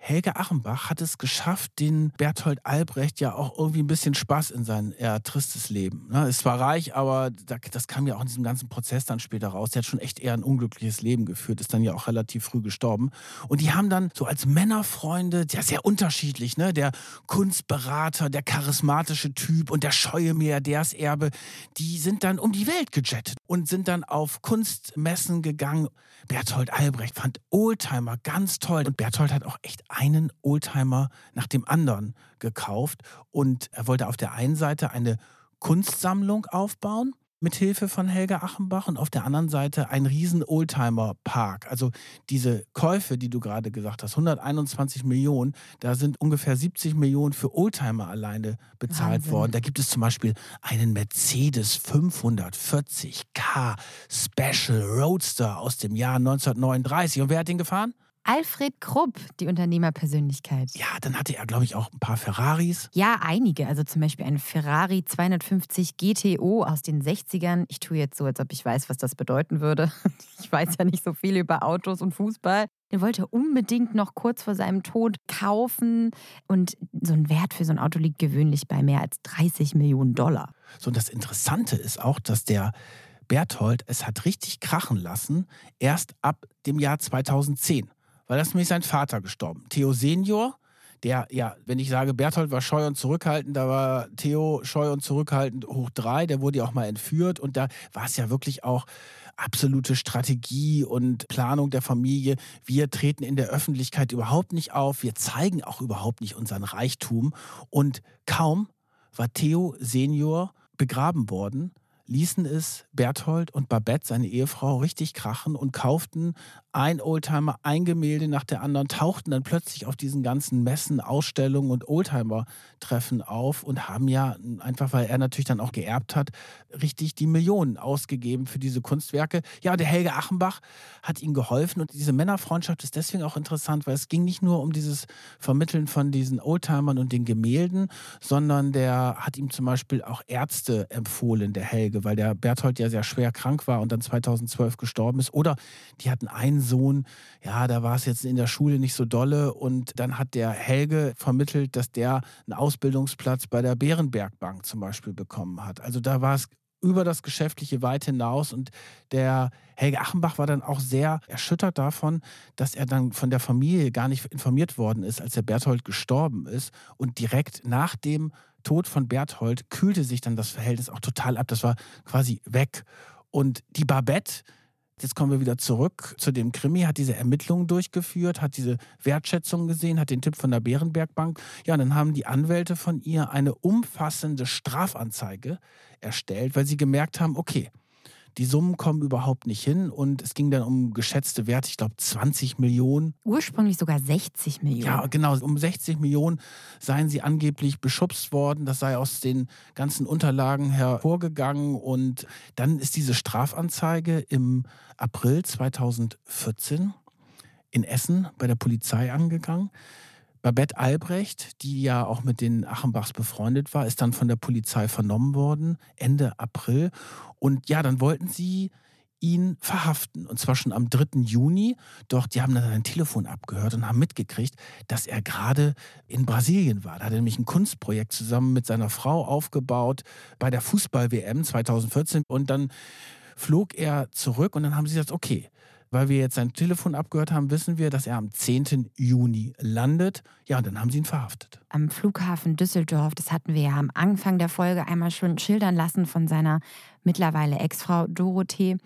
S2: Helge Achenbach hat es geschafft, den Berthold Albrecht ja auch irgendwie ein bisschen Spaß in sein eher tristes Leben. Ne? Ist zwar reich, aber das kam ja auch in diesem ganzen Prozess dann später raus. Der hat schon echt eher ein unglückliches Leben geführt, ist dann ja auch relativ früh gestorben. Und die haben dann so als Männerfreunde, ja sehr unterschiedlich, ne? Der Kunstberater, der charismatische Typ und der scheue Milliardärserbe, die sind dann um die Welt gejettet und sind dann auf Kunstmessen gegangen. Berthold Albrecht fand Oldtimer ganz toll und Berthold hat auch echt einen Oldtimer nach dem anderen gekauft und er wollte auf der einen Seite eine Kunstsammlung aufbauen mit Hilfe von Helga Achenbach und auf der anderen Seite ein riesen Oldtimer-Park. Also diese Käufe, die du gerade gesagt hast, 121 Millionen, da sind ungefähr 70 Millionen für Oldtimer alleine bezahlt Wahnsinn. worden. Da gibt es zum Beispiel einen Mercedes 540K Special Roadster aus dem Jahr 1939. Und wer hat den gefahren?
S1: Alfred Krupp, die Unternehmerpersönlichkeit.
S2: Ja, dann hatte er, glaube ich, auch ein paar Ferraris.
S1: Ja, einige. Also zum Beispiel ein Ferrari 250 GTO aus den 60ern. Ich tue jetzt so, als ob ich weiß, was das bedeuten würde. [LAUGHS] Ich weiß ja nicht so viel über Autos und Fußball. Den wollte er unbedingt noch kurz vor seinem Tod kaufen. Und so ein Wert für so ein Auto liegt gewöhnlich bei mehr als 30 Millionen Dollar.
S2: So, und das Interessante ist auch, dass der Berthold es hat richtig krachen lassen, erst ab dem Jahr 2010 weil das nämlich sein Vater gestorben. Theo Senior, der, ja, wenn ich sage, Berthold war scheu und zurückhaltend, da war Theo scheu und zurückhaltend hoch drei, der wurde ja auch mal entführt und da war es ja wirklich auch absolute Strategie und Planung der Familie. Wir treten in der Öffentlichkeit überhaupt nicht auf, wir zeigen auch überhaupt nicht unseren Reichtum und kaum war Theo Senior begraben worden, ließen es Berthold und Babette, seine Ehefrau, richtig krachen und kauften ein Oldtimer, ein Gemälde nach der anderen, tauchten dann plötzlich auf diesen ganzen Messen, Ausstellungen und Oldtimer-Treffen auf und haben ja einfach, weil er natürlich dann auch geerbt hat, richtig die Millionen ausgegeben für diese Kunstwerke. Ja, der Helge Achenbach hat ihnen geholfen und diese Männerfreundschaft ist deswegen auch interessant, weil es ging nicht nur um dieses Vermitteln von diesen Oldtimern und den Gemälden, sondern der hat ihm zum Beispiel auch Ärzte empfohlen, der Helge, weil der Berthold ja sehr schwer krank war und dann 2012 gestorben ist. Oder die hatten einen Sohn, ja, da war es jetzt in der Schule nicht so dolle und dann hat der Helge vermittelt, dass der einen Ausbildungsplatz bei der Bärenbergbank zum Beispiel bekommen hat. Also da war es über das Geschäftliche weit hinaus. Und der Helge Achenbach war dann auch sehr erschüttert davon, dass er dann von der Familie gar nicht informiert worden ist, als der Berthold gestorben ist. Und direkt nach dem Tod von Berthold kühlte sich dann das Verhältnis auch total ab. Das war quasi weg. Und die Babette, Jetzt kommen wir wieder zurück zu dem Krimi, hat diese Ermittlungen durchgeführt, hat diese Wertschätzung gesehen, hat den Tipp von der Bärenbergbank. Ja, und dann haben die Anwälte von ihr eine umfassende Strafanzeige erstellt, weil sie gemerkt haben, okay, die Summen kommen überhaupt nicht hin und es ging dann um geschätzte Werte, ich glaube 20 Millionen.
S1: Ursprünglich sogar 60 Millionen.
S2: Ja, genau, um 60 Millionen seien sie angeblich beschubst worden. Das sei aus den ganzen Unterlagen hervorgegangen und dann ist diese Strafanzeige im April 2014 in Essen bei der Polizei angegangen. Babette Albrecht, die ja auch mit den Achenbachs befreundet war, ist dann von der Polizei vernommen worden, Ende April. Und ja, dann wollten sie ihn verhaften. Und zwar schon am 3. Juni. Doch die haben dann sein Telefon abgehört und haben mitgekriegt, dass er gerade in Brasilien war. Da hat er nämlich ein Kunstprojekt zusammen mit seiner Frau aufgebaut bei der Fußball-WM 2014. Und dann flog er zurück und dann haben sie gesagt, okay, weil wir jetzt sein Telefon abgehört haben, wissen wir, dass er am 10. Juni landet. Ja, und dann haben sie ihn verhaftet.
S1: Am Flughafen Düsseldorf, das hatten wir ja am Anfang der Folge einmal schon schildern lassen von seiner mittlerweile Ex-Frau Dorothee.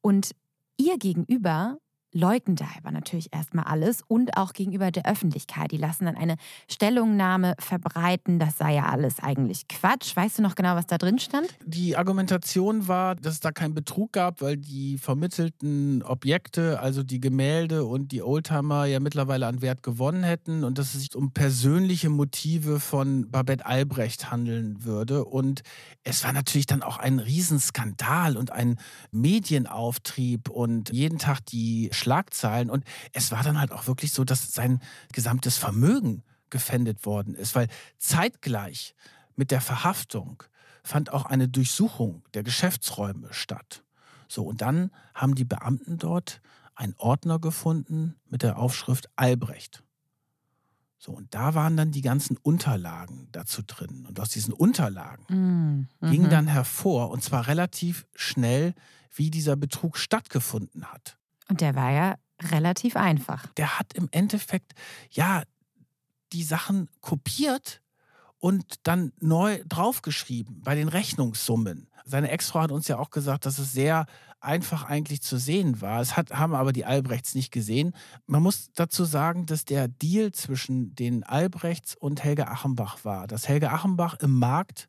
S1: Und ihr gegenüber leugnen aber natürlich erstmal alles und auch gegenüber der Öffentlichkeit. Die lassen dann eine Stellungnahme verbreiten, das sei ja alles eigentlich Quatsch. Weißt du noch genau, was da drin stand?
S2: Die Argumentation war, dass es da keinen Betrug gab, weil die vermittelten Objekte, also die Gemälde und die Oldtimer ja mittlerweile an Wert gewonnen hätten und dass es sich um persönliche Motive von Babette Albrecht handeln würde. Und es war natürlich dann auch ein Riesenskandal und ein Medienauftrieb und jeden Tag die Schlagzeilen. Und es war dann halt auch wirklich so, dass sein gesamtes Vermögen gefändet worden ist, weil zeitgleich mit der Verhaftung fand auch eine Durchsuchung der Geschäftsräume statt. So, und dann haben die Beamten dort einen Ordner gefunden mit der Aufschrift Albrecht. So, und da waren dann die ganzen Unterlagen dazu drin. Und aus diesen Unterlagen mm, ging mhm. dann hervor, und zwar relativ schnell, wie dieser Betrug stattgefunden hat.
S1: Und der war ja relativ einfach.
S2: Der hat im Endeffekt, ja, die Sachen kopiert und dann neu draufgeschrieben bei den Rechnungssummen. Seine Ex-Frau hat uns ja auch gesagt, dass es sehr einfach eigentlich zu sehen war. Es hat, haben aber die Albrechts nicht gesehen. Man muss dazu sagen, dass der Deal zwischen den Albrechts und Helge Achenbach war. Dass Helge Achenbach im Markt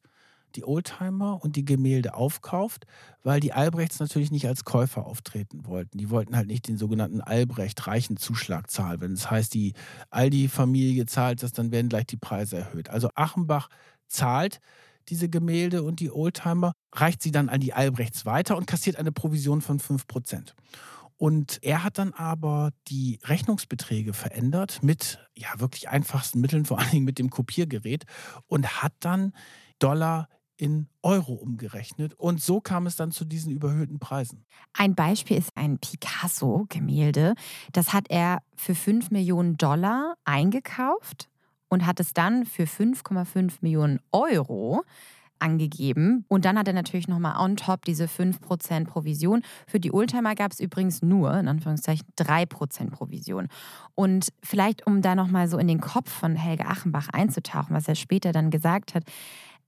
S2: die Oldtimer und die Gemälde aufkauft, weil die Albrechts natürlich nicht als Käufer auftreten wollten. Die wollten halt nicht den sogenannten Albrecht-Reichenzuschlag zahlen. Wenn es das heißt, die Aldi-Familie zahlt das, dann werden gleich die Preise erhöht. Also Achenbach zahlt diese Gemälde und die Oldtimer, reicht sie dann an die Albrechts weiter und kassiert eine Provision von 5%. Und er hat dann aber die Rechnungsbeträge verändert mit ja wirklich einfachsten Mitteln, vor allen Dingen mit dem Kopiergerät und hat dann Dollar in Euro umgerechnet. Und so kam es dann zu diesen überhöhten Preisen.
S1: Ein Beispiel ist ein Picasso-Gemälde. Das hat er für 5 Millionen Dollar eingekauft und hat es dann für 5,5 Millionen Euro angegeben. Und dann hat er natürlich nochmal on top diese 5% Provision. Für die Oldtimer gab es übrigens nur, in Anführungszeichen, 3% Provision. Und vielleicht, um da nochmal so in den Kopf von Helge Achenbach einzutauchen, was er später dann gesagt hat,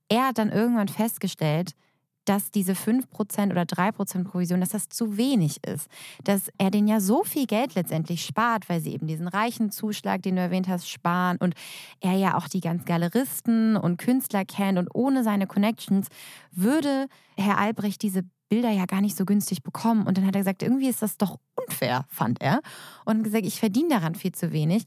S1: er hat dann irgendwann festgestellt, dass diese 5% oder 3% Provision, dass das zu wenig ist. Dass er den ja so viel Geld letztendlich spart, weil sie eben diesen reichen Zuschlag, den du erwähnt hast, sparen und er ja auch die ganz Galeristen und Künstler kennt und ohne seine Connections würde Herr Albrecht diese Bilder ja gar nicht so günstig bekommen. Und dann hat er gesagt, irgendwie ist das doch unfair, fand er. Und gesagt, ich verdiene daran viel zu wenig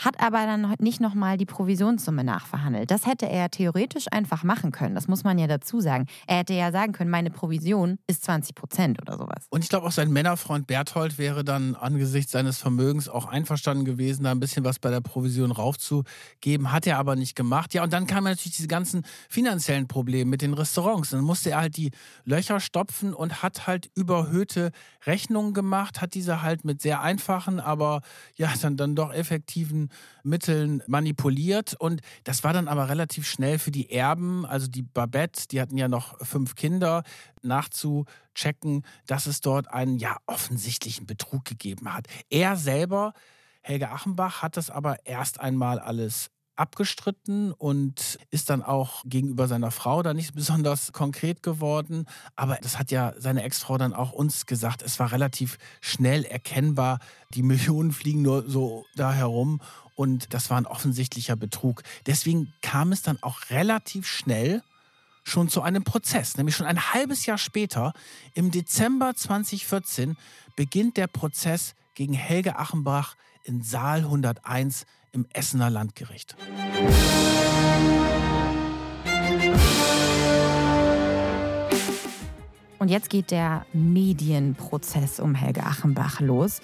S1: hat aber dann nicht nochmal die Provisionssumme nachverhandelt. Das hätte er theoretisch einfach machen können. Das muss man ja dazu sagen. Er hätte ja sagen können, meine Provision ist 20 Prozent oder sowas.
S2: Und ich glaube, auch sein Männerfreund Berthold wäre dann angesichts seines Vermögens auch einverstanden gewesen, da ein bisschen was bei der Provision raufzugeben. Hat er aber nicht gemacht. Ja, und dann kamen natürlich diese ganzen finanziellen Probleme mit den Restaurants. Dann musste er halt die Löcher stopfen und hat halt überhöhte Rechnungen gemacht, hat diese halt mit sehr einfachen, aber ja, dann, dann doch effektiven Mitteln manipuliert. Und das war dann aber relativ schnell für die Erben, also die Babette, die hatten ja noch fünf Kinder, nachzuchecken, dass es dort einen ja offensichtlichen Betrug gegeben hat. Er selber, Helge Achenbach, hat das aber erst einmal alles abgestritten und ist dann auch gegenüber seiner Frau da nicht [LAUGHS] besonders konkret geworden. Aber das hat ja seine Ex-Frau dann auch uns gesagt. Es war relativ schnell erkennbar, die [LAUGHS] Millionen fliegen nur so da herum und das war ein offensichtlicher Betrug. Deswegen kam es dann auch relativ schnell schon zu einem Prozess. Nämlich schon ein halbes Jahr später, im Dezember 2014, beginnt der Prozess gegen Helge Achenbach in Saal 101 im Essener Landgericht.
S1: Und jetzt geht der Medienprozess um Helge Achenbach los.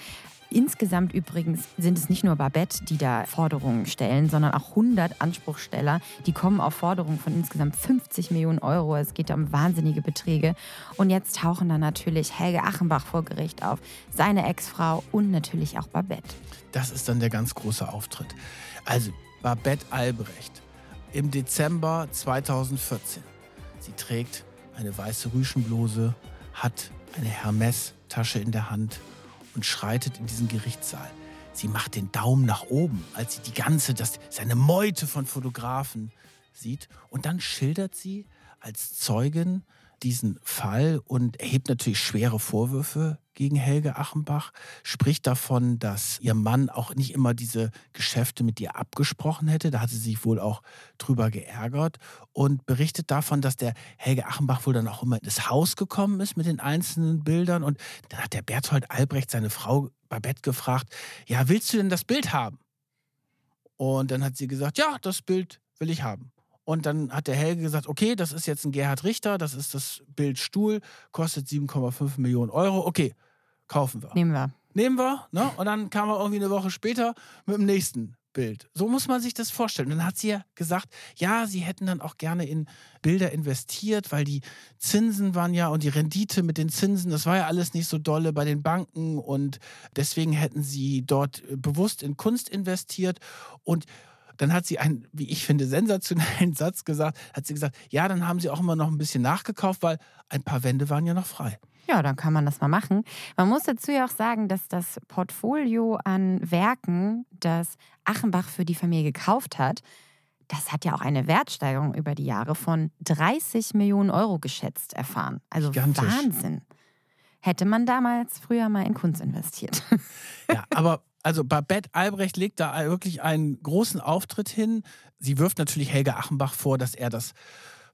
S1: Insgesamt übrigens sind es nicht nur Babette, die da Forderungen stellen, sondern auch 100 Anspruchsteller. Die kommen auf Forderungen von insgesamt 50 Millionen Euro. Es geht um wahnsinnige Beträge. Und jetzt tauchen dann natürlich Helge Achenbach vor Gericht auf, seine Ex-Frau und natürlich auch Babette.
S2: Das ist dann der ganz große Auftritt. Also Babette Albrecht im Dezember 2014. Sie trägt eine weiße Rüschenbluse, hat eine Hermes-Tasche in der Hand und schreitet in diesen Gerichtssaal. Sie macht den Daumen nach oben, als sie die ganze, das, seine Meute von Fotografen sieht. Und dann schildert sie als Zeugin diesen Fall und erhebt natürlich schwere Vorwürfe gegen Helge Achenbach, spricht davon, dass ihr Mann auch nicht immer diese Geschäfte mit ihr abgesprochen hätte. Da hat sie sich wohl auch drüber geärgert und berichtet davon, dass der Helge Achenbach wohl dann auch immer ins Haus gekommen ist mit den einzelnen Bildern. Und dann hat der Berthold Albrecht seine Frau Babette gefragt, ja, willst du denn das Bild haben? Und dann hat sie gesagt, ja, das Bild will ich haben. Und dann hat der Helge gesagt, okay, das ist jetzt ein Gerhard Richter, das ist das Bild Stuhl, kostet 7,5 Millionen Euro. Okay, kaufen wir.
S1: Nehmen wir.
S2: Nehmen wir, ne? Und dann kam er irgendwie eine Woche später mit dem nächsten Bild. So muss man sich das vorstellen. Und dann hat sie ja gesagt, ja, sie hätten dann auch gerne in Bilder investiert, weil die Zinsen waren ja und die Rendite mit den Zinsen, das war ja alles nicht so dolle bei den Banken und deswegen hätten sie dort bewusst in Kunst investiert und dann hat sie einen, wie ich finde, sensationellen [LAUGHS] Satz gesagt. Hat sie gesagt, ja, dann haben sie auch immer noch ein bisschen nachgekauft, weil ein paar Wände waren ja noch frei.
S1: Ja, dann kann man das mal machen. Man muss dazu ja auch sagen, dass das Portfolio an Werken, das Achenbach für die Familie gekauft hat, das hat ja auch eine Wertsteigerung über die Jahre von 30 Millionen Euro geschätzt erfahren. Also Gigantisch. Wahnsinn. Hätte man damals früher mal in Kunst investiert.
S2: Ja, aber also Babette Albrecht legt da wirklich einen großen Auftritt hin. Sie wirft natürlich Helge Achenbach vor, dass er das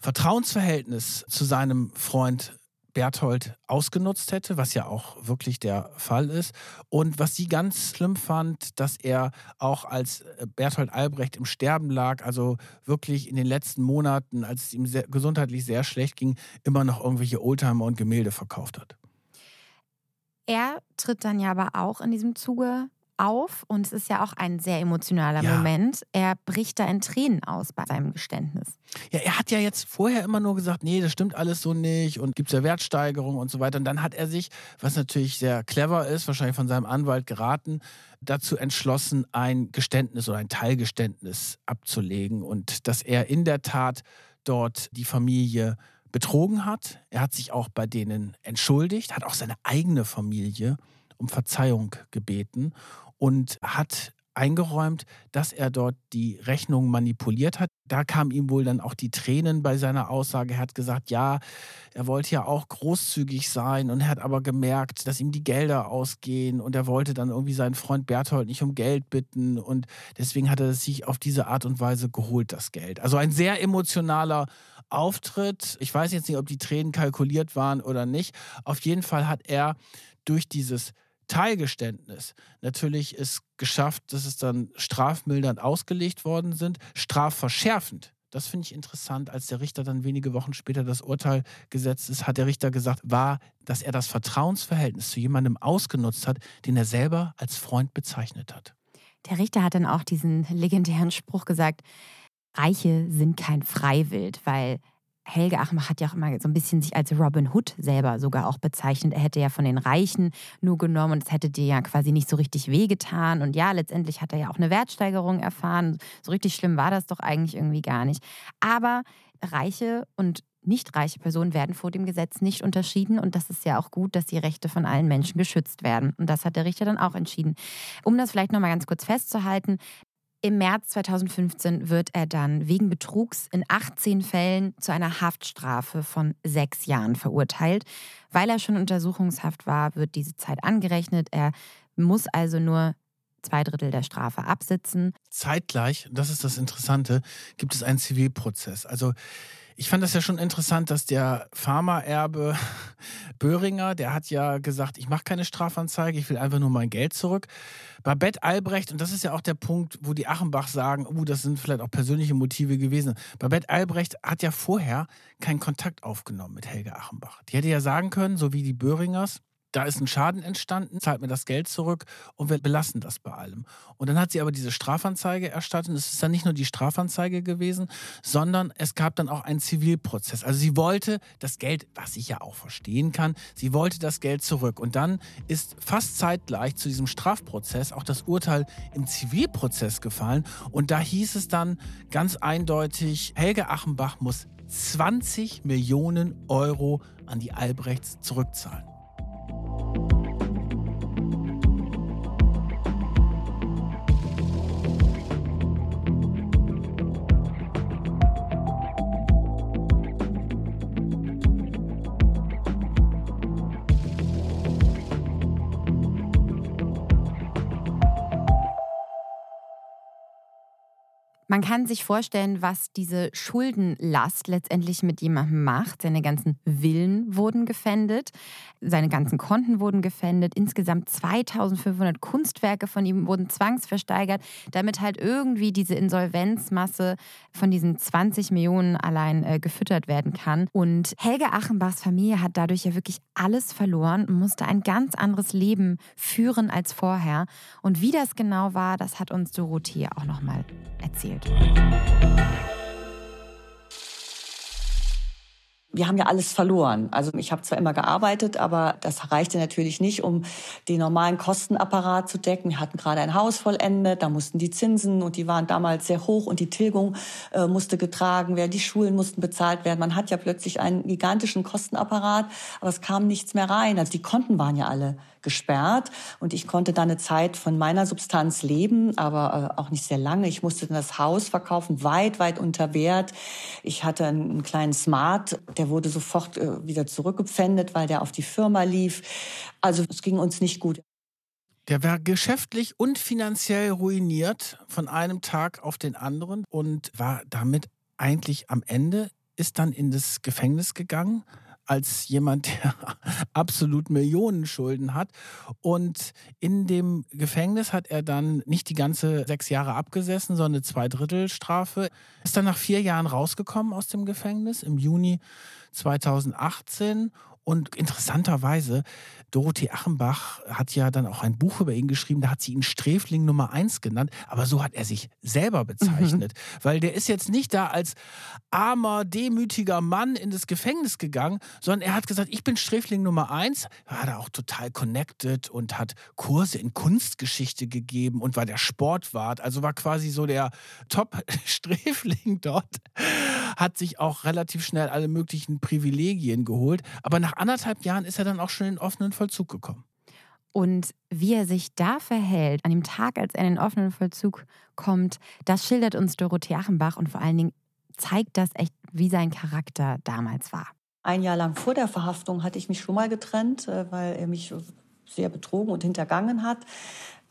S2: Vertrauensverhältnis zu seinem Freund Berthold ausgenutzt hätte, was ja auch wirklich der Fall ist. Und was sie ganz schlimm fand, dass er auch als äh, Berthold Albrecht im Sterben lag, also wirklich in den letzten Monaten, als es ihm sehr, gesundheitlich sehr schlecht ging, immer noch irgendwelche Oldtimer und Gemälde verkauft hat.
S1: Er tritt dann ja aber auch in diesem Zuge auf und es ist ja auch ein sehr emotionaler ja. Moment. Er bricht da in Tränen aus bei seinem Geständnis.
S2: Ja, er hat ja jetzt vorher immer nur gesagt, nee, das stimmt alles so nicht und gibt es ja Wertsteigerung und so weiter. Und dann hat er sich, was natürlich sehr clever ist, wahrscheinlich von seinem Anwalt geraten, dazu entschlossen, ein Geständnis oder ein Teilgeständnis abzulegen und dass er in der Tat dort die Familie betrogen hat. Er hat sich auch bei denen entschuldigt, hat auch seine eigene Familie um Verzeihung gebeten und hat eingeräumt, dass er dort die Rechnung manipuliert hat. Da kamen ihm wohl dann auch die Tränen bei seiner Aussage. Er hat gesagt, ja, er wollte ja auch großzügig sein und hat aber gemerkt, dass ihm die Gelder ausgehen und er wollte dann irgendwie seinen Freund Berthold nicht um Geld bitten und deswegen hat er sich auf diese Art und Weise geholt, das Geld. Also ein sehr emotionaler Auftritt. Ich weiß jetzt nicht, ob die Tränen kalkuliert waren oder nicht. Auf jeden Fall hat er durch dieses Teilgeständnis. Natürlich ist geschafft, dass es dann strafmildernd ausgelegt worden sind, strafverschärfend. Das finde ich interessant. Als der Richter dann wenige Wochen später das Urteil gesetzt ist, hat der Richter gesagt, war, dass er das Vertrauensverhältnis zu jemandem ausgenutzt hat, den er selber als Freund bezeichnet hat.
S1: Der Richter hat dann auch diesen legendären Spruch gesagt, Reiche sind kein Freiwild, weil Helge Achenbach hat ja auch immer so ein bisschen sich als Robin Hood selber sogar auch bezeichnet. Er hätte ja von den Reichen nur genommen und es hätte dir ja quasi nicht so richtig wehgetan. Und ja, letztendlich hat er ja auch eine Wertsteigerung erfahren. So richtig schlimm war das doch eigentlich irgendwie gar nicht. Aber reiche und nicht reiche Personen werden vor dem Gesetz nicht unterschieden und das ist ja auch gut, dass die Rechte von allen Menschen geschützt werden. Und das hat der Richter dann auch entschieden. Um das vielleicht nochmal ganz kurz festzuhalten, Im März 2015 wird er dann wegen Betrugs in 18 Fällen zu einer Haftstrafe von sechs Jahren verurteilt. Weil er schon Untersuchungshaft war, wird diese Zeit angerechnet. Er muss also nur zwei Drittel der Strafe absitzen.
S2: Zeitgleich, das ist das Interessante, gibt es einen Zivilprozess. Also ich fand das ja schon interessant, dass der Pharmaerbe [LAUGHS] Böhringer, der hat ja gesagt, ich mache keine Strafanzeige, ich will einfach nur mein Geld zurück. Babette Albrecht, und das ist ja auch der Punkt, wo die Achenbach sagen, oh, das sind vielleicht auch persönliche Motive gewesen. Babette Albrecht hat ja vorher keinen Kontakt aufgenommen mit Helge Achenbach. Die hätte ja sagen können, so wie die Böhringers, da ist ein Schaden entstanden, zahlt mir das Geld zurück und wir belassen das bei allem. Und dann hat sie aber diese Strafanzeige erstattet. Es ist dann nicht nur die Strafanzeige gewesen, sondern es gab dann auch einen Zivilprozess. Also sie wollte das Geld, was ich ja auch verstehen kann, sie wollte das Geld zurück. Und dann ist fast zeitgleich zu diesem Strafprozess auch das Urteil im Zivilprozess gefallen. Und da hieß es dann ganz eindeutig, Helge Achenbach muss 20 Millionen Euro an die Albrechts zurückzahlen.
S1: Man kann sich vorstellen, was diese Schuldenlast letztendlich mit jemandem macht. Seine ganzen Villen wurden gefändet, seine ganzen Konten wurden gefändet. Insgesamt 2500 Kunstwerke von ihm wurden zwangsversteigert, damit halt irgendwie diese Insolvenzmasse von diesen 20 Millionen allein äh, gefüttert werden kann. Und Helge Achenbachs Familie hat dadurch ja wirklich alles verloren und musste ein ganz anderes Leben führen als vorher. Und wie das genau war, das hat uns Dorothee auch nochmal erzählt. ということで。
S3: Wir haben ja alles verloren. Also ich habe zwar immer gearbeitet, aber das reichte natürlich nicht, um den normalen Kostenapparat zu decken. Wir hatten gerade ein Haus vollendet, da mussten die Zinsen und die waren damals sehr hoch und die Tilgung äh, musste getragen werden, die Schulen mussten bezahlt werden. Man hat ja plötzlich einen gigantischen Kostenapparat, aber es kam nichts mehr rein. Also die Konten waren ja alle gesperrt und ich konnte dann eine Zeit von meiner Substanz leben, aber äh, auch nicht sehr lange. Ich musste dann das Haus verkaufen, weit, weit unter Wert. Ich hatte einen kleinen Smart, der wurde sofort äh, wieder zurückgepfändet, weil der auf die Firma lief. Also es ging uns nicht gut.
S2: Der war geschäftlich und finanziell ruiniert von einem Tag auf den anderen und war damit eigentlich am Ende, ist dann in das Gefängnis gegangen, als jemand, der [LAUGHS] absolut Millionen Schulden hat. Und in dem Gefängnis hat er dann nicht die ganze sechs Jahre abgesessen, sondern eine Zweidrittelstrafe. Ist dann nach vier Jahren rausgekommen aus dem Gefängnis im Juni 2018 und interessanterweise, Dorothee Achenbach hat ja dann auch ein Buch über ihn geschrieben, da hat sie ihn Sträfling Nummer eins genannt, aber so hat er sich selber bezeichnet. Mhm. Weil der ist jetzt nicht da als armer, demütiger Mann in das Gefängnis gegangen, sondern er hat gesagt, ich bin Sträfling Nummer eins, war da auch total connected und hat Kurse in Kunstgeschichte gegeben und war der Sportwart, also war quasi so der Top-Sträfling [LAUGHS] dort, hat sich auch relativ schnell alle möglichen Privilegien geholt, aber nach anderthalb Jahren ist er dann auch schon in den offenen Vollzug gekommen.
S1: Und wie er sich da verhält, an dem Tag, als er in den offenen Vollzug kommt, das schildert uns Dorothee Achenbach und vor allen Dingen zeigt das echt, wie sein Charakter damals war.
S3: Ein Jahr lang vor der Verhaftung hatte ich mich schon mal getrennt, äh, weil er mich sehr betrogen und hintergangen hat.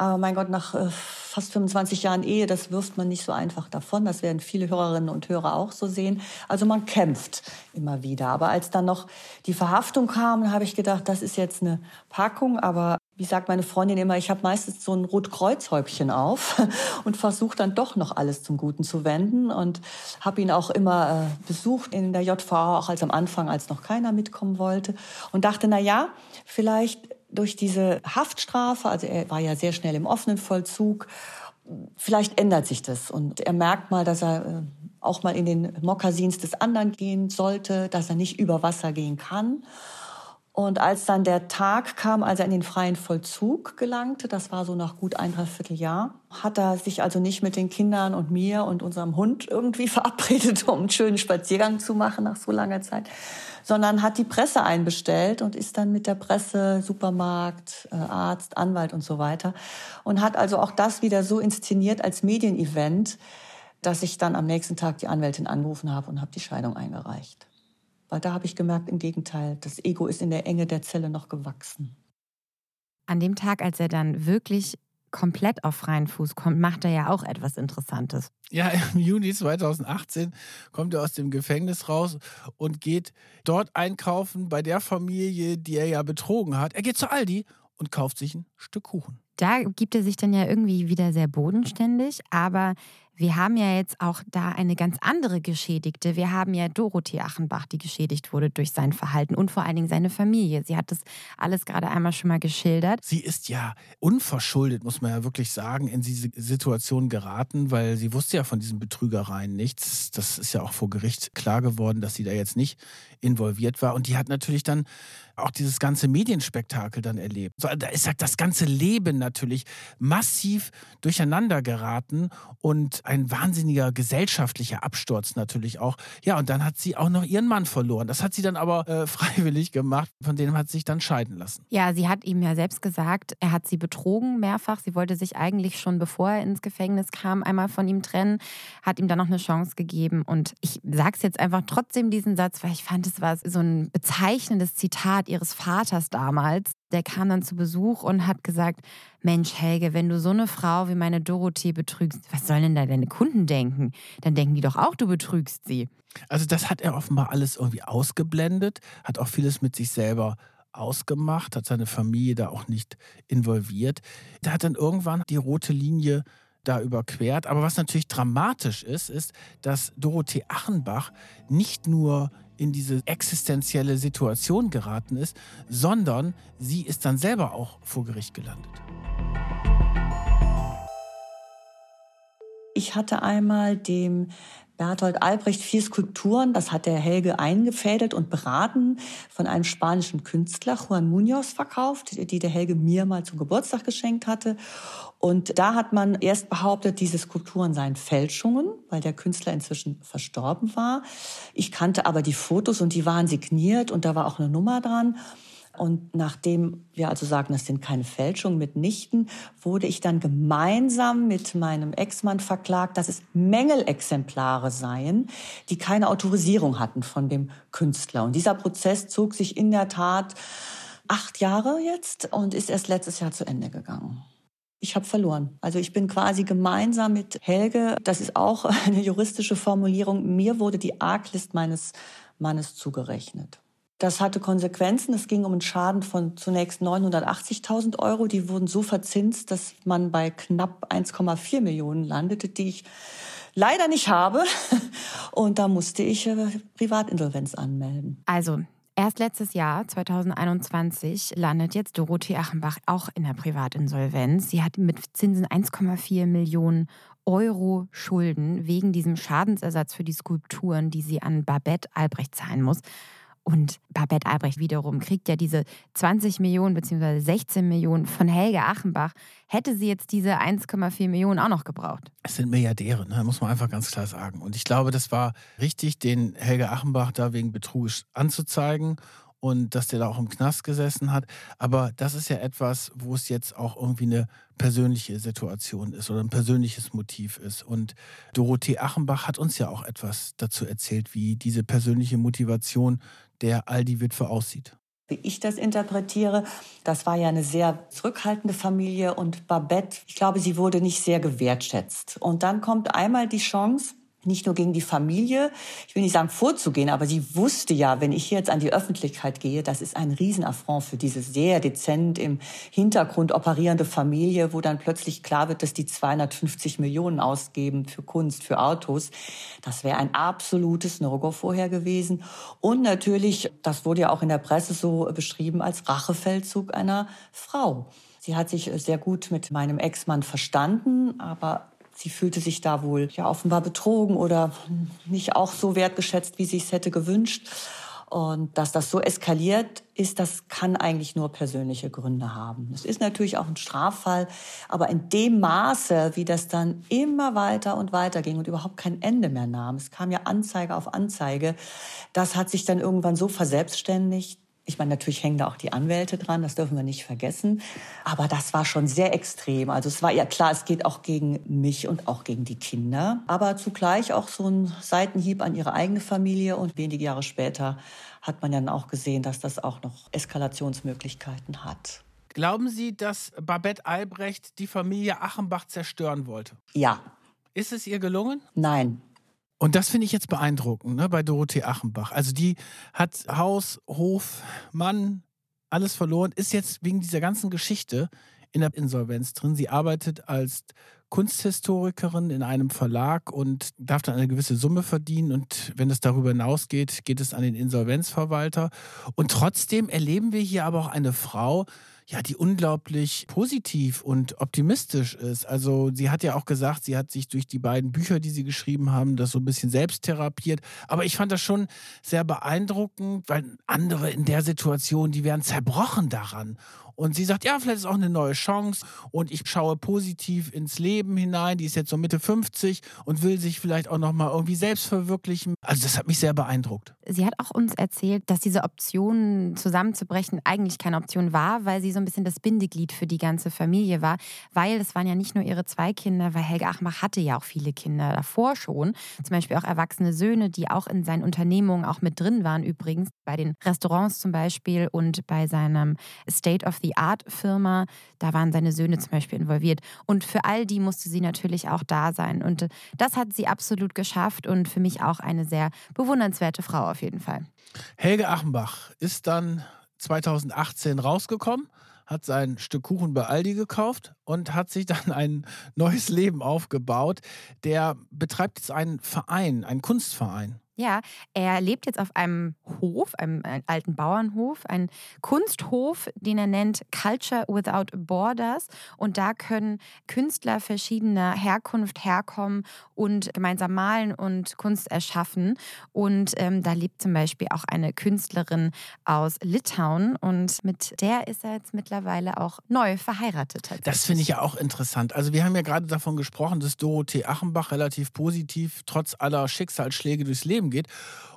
S3: Aber mein Gott, nach äh, fast 25 Jahren Ehe, das wirft man nicht so einfach davon. Das werden viele Hörerinnen und Hörer auch so sehen. Also man kämpft immer wieder. Aber als dann noch die Verhaftung kam, habe ich gedacht, das ist jetzt eine Packung. Aber wie sagt meine Freundin immer, ich habe meistens so ein Rotkreuzhäubchen auf [LAUGHS] und versuche dann doch noch alles zum Guten zu wenden und habe ihn auch immer äh, besucht in der JVA, auch als am Anfang, als noch keiner mitkommen wollte und dachte, na ja, vielleicht durch diese Haftstrafe, also er war ja sehr schnell im offenen Vollzug, vielleicht ändert sich das und er merkt mal, dass er äh, auch mal in den Mokassins des anderen gehen sollte, dass er nicht über Wasser gehen kann. Und als dann der Tag kam, als er in den freien Vollzug gelangte, das war so nach gut ein Dreivierteljahr, hat er sich also nicht mit den Kindern und mir und unserem Hund irgendwie [LAUGHS] verabredet, um einen schönen Spaziergang zu machen nach so langer Zeit, sondern hat die Presse einbestellt und ist dann mit der Presse, Supermarkt, äh, Arzt, Anwalt und so weiter und hat also auch das wieder so inszeniert als Medienevent, dass ich dann am nächsten Tag die Anwältin angerufen habe und habe die Scheidung eingereicht. Weil da habe ich gemerkt, im Gegenteil, das Ego ist in der Enge der Zelle noch gewachsen.
S1: An dem Tag, als er dann wirklich komplett auf freien Fuß kommt, macht er ja auch etwas Interessantes.
S2: Ja, im [LAUGHS] Juni 2018 kommt er aus dem Gefängnis raus und geht dort einkaufen bei der Familie, die er ja betrogen hat. Er geht zu Aldi und kauft sich ein Stück Kuchen.
S1: Da gibt er sich dann ja irgendwie wieder sehr bodenständig, aber wir haben ja jetzt auch da eine ganz andere Geschädigte. Wir haben ja Dorothee Achenbach, die geschädigt wurde durch sein Verhalten und vor allen Dingen seine Familie. Sie hat das alles gerade einmal schon mal geschildert.
S2: Sie ist ja unverschuldet, muss man ja wirklich sagen, in diese Situation geraten, weil sie wusste ja von diesen Betrügereien nichts. Das ist ja auch vor Gericht klar geworden, dass sie da jetzt nicht involviert war. Und die hat natürlich dann auch dieses ganze Medienspektakel dann erlebt. So, da ist das ganze Leben natürlich massiv durcheinander geraten und ein wahnsinniger gesellschaftlicher Absturz natürlich auch. Ja, und dann hat sie auch noch ihren Mann verloren. Das hat sie dann aber äh, [LAUGHS] freiwillig gemacht. Von dem hat sie sich dann scheiden lassen.
S1: Ja, sie hat ihm ja selbst gesagt, er hat sie betrogen mehrfach. Sie wollte sich eigentlich schon, bevor er ins Gefängnis kam, einmal von ihm trennen, hat ihm dann noch eine Chance gegeben. Und ich sage es jetzt einfach trotzdem diesen Satz, weil ich fand, es war so ein bezeichnendes Zitat ihres Vaters damals. Der kam dann zu Besuch und hat gesagt, Mensch Helge, wenn du so eine Frau wie meine Dorothee betrügst, was sollen denn da deine Kunden denken? Dann denken die doch auch, du betrügst sie.
S2: Also das hat er offenbar alles irgendwie ausgeblendet, hat auch vieles mit sich selber ausgemacht, hat seine Familie da auch nicht involviert. Der hat dann irgendwann die rote Linie da überquert. Aber was natürlich dramatisch ist, ist, dass Dorothee Achenbach nicht nur in diese existenzielle Situation geraten ist, sondern sie ist dann selber auch vor Gericht gelandet.
S3: Ich hatte einmal dem Berthold Albrecht vier Skulpturen, das hat der Helge eingefädelt und beraten, von einem spanischen Künstler, Juan Munoz, verkauft, die der Helge mir mal zum Geburtstag geschenkt hatte. Und da hat man erst behauptet, diese Skulpturen seien Fälschungen, weil der Künstler inzwischen verstorben war. Ich kannte aber die Fotos und die waren signiert und da war auch eine Nummer dran. Und nachdem wir also sagen, das sind keine Fälschungen mitnichten, wurde ich dann gemeinsam mit meinem Ex-Mann verklagt, dass es Mängelexemplare seien, die keine Autorisierung hatten von dem Künstler. Und dieser Prozess zog sich in der Tat acht Jahre jetzt und ist erst letztes Jahr zu Ende gegangen. Ich habe verloren. Also ich bin quasi gemeinsam mit Helge, das ist auch [LAUGHS] eine juristische Formulierung, mir wurde die Arglist meines Mannes zugerechnet. Das hatte Konsequenzen. Es ging um einen Schaden von zunächst 980.000 Euro. Die wurden so verzinst, dass man bei knapp 1,4 Millionen landete, die ich leider nicht habe. [LAUGHS] Und da musste ich äh, Privatinsolvenz anmelden.
S1: Also Erst letztes Jahr, 2021, landet jetzt Dorothee Achenbach auch in der Privatinsolvenz. Sie hat mit Zinsen 1,4 Millionen Euro Schulden wegen diesem Schadensersatz für die Skulpturen, die sie an Babette Albrecht zahlen muss. Und Babette Albrecht wiederum kriegt ja diese 20 Millionen bzw. 16 Millionen von Helge Achenbach. Hätte sie jetzt diese 1,4 Millionen auch noch gebraucht?
S2: Es sind Milliardäre, ne? muss man einfach ganz klar sagen. Und ich glaube, das war richtig, den Helge Achenbach da wegen Betrugs anzuzeigen und dass der da auch im Knast gesessen hat. Aber das ist ja etwas, wo es jetzt auch irgendwie eine persönliche Situation ist oder ein persönliches Motiv ist. Und Dorothee Achenbach hat uns ja auch etwas dazu erzählt, wie diese persönliche Motivation der Aldi-Witwe aussieht.
S3: Wie ich das interpretiere, das war ja eine sehr zurückhaltende Familie und Babette, ich glaube, sie wurde nicht sehr gewertschätzt. Und dann kommt einmal die Chance, nicht nur gegen die Familie, ich will nicht sagen vorzugehen, aber sie wusste ja, wenn ich jetzt an die Öffentlichkeit gehe, das ist ein Riesenaffront für diese sehr dezent im Hintergrund operierende Familie, wo dann plötzlich klar wird, dass die 250 Millionen ausgeben für Kunst, für Autos. Das wäre ein absolutes No-Go vorher gewesen. Und natürlich, das wurde ja auch in der Presse so beschrieben, als Rachefeldzug einer Frau. Sie hat sich sehr gut mit meinem Ex-Mann verstanden, aber Sie fühlte sich da wohl ja offenbar betrogen oder nicht auch so wertgeschätzt, wie sie es hätte gewünscht. Und dass das so eskaliert ist, das kann eigentlich nur persönliche Gründe haben. Es ist natürlich auch ein Straffall, aber in dem Maße, wie das dann immer weiter und weiter ging und überhaupt kein Ende mehr nahm, es kam ja Anzeige auf Anzeige, das hat sich dann irgendwann so verselbstständigt, ich meine, natürlich hängen da auch die Anwälte dran, das dürfen wir nicht vergessen. Aber das war schon sehr extrem. Also es war ja klar, es geht auch gegen mich und auch gegen die Kinder. Aber zugleich auch so ein Seitenhieb an ihre eigene Familie. Und wenige Jahre später hat man dann auch gesehen, dass das auch noch Eskalationsmöglichkeiten hat.
S2: Glauben Sie, dass Babette Albrecht die Familie Achenbach zerstören wollte?
S3: Ja.
S2: Ist es ihr gelungen?
S3: Nein.
S2: Und das finde ich jetzt beeindruckend ne, bei Dorothee Achenbach. Also die hat Haus, Hof, Mann, alles verloren, ist jetzt wegen dieser ganzen Geschichte in der Insolvenz drin. Sie arbeitet als Kunsthistorikerin in einem Verlag und darf dann eine gewisse Summe verdienen. Und wenn es darüber hinausgeht, geht es an den Insolvenzverwalter. Und trotzdem erleben wir hier aber auch eine Frau, ja, die unglaublich positiv und optimistisch ist. Also sie hat ja auch gesagt, sie hat sich durch die beiden Bücher, die sie geschrieben haben, das so ein bisschen selbst therapiert. Aber ich fand das schon sehr beeindruckend, weil andere in der Situation, die wären zerbrochen daran. Und sie sagt, ja, vielleicht ist auch eine neue Chance und ich schaue positiv ins Leben hinein. Die ist jetzt so Mitte 50 und will sich vielleicht auch noch mal irgendwie selbst verwirklichen. Also das hat mich sehr beeindruckt.
S1: Sie hat auch uns erzählt, dass diese Option zusammenzubrechen eigentlich keine Option war, weil sie so ein bisschen das Bindeglied für die ganze Familie war, weil es waren ja nicht nur ihre zwei Kinder, weil Helge Achmach hatte ja auch viele Kinder davor schon, zum Beispiel auch erwachsene Söhne, die auch in seinen Unternehmungen auch mit drin waren übrigens, bei den Restaurants zum Beispiel und bei seinem State of the Art-Firma. Da waren seine Söhne zum Beispiel involviert. Und für all die musste sie natürlich auch da sein. Und das hat sie absolut geschafft und für mich auch eine sehr bewundernswerte Frau auf jeden Fall.
S2: Helge Achenbach ist dann 2018 rausgekommen hat sein Stück Kuchen bei Aldi gekauft und hat sich dann [LAUGHS] ein neues Leben aufgebaut. Der betreibt jetzt einen Verein, einen Kunstverein.
S1: Ja, er lebt jetzt auf einem Hof, einem, einem alten Bauernhof, ein Kunsthof, den er nennt Culture Without Borders. Und da können Künstler verschiedener Herkunft herkommen und gemeinsam malen und Kunst erschaffen. Und ähm, da lebt zum Beispiel auch eine Künstlerin aus Litauen und mit der ist er jetzt mittlerweile auch neu verheiratet.
S2: Das finde ich ja auch interessant. Also wir haben ja gerade davon gesprochen, dass Dorothee Achenbach relativ positiv trotz aller Schicksalsschläge durchs Leben geht.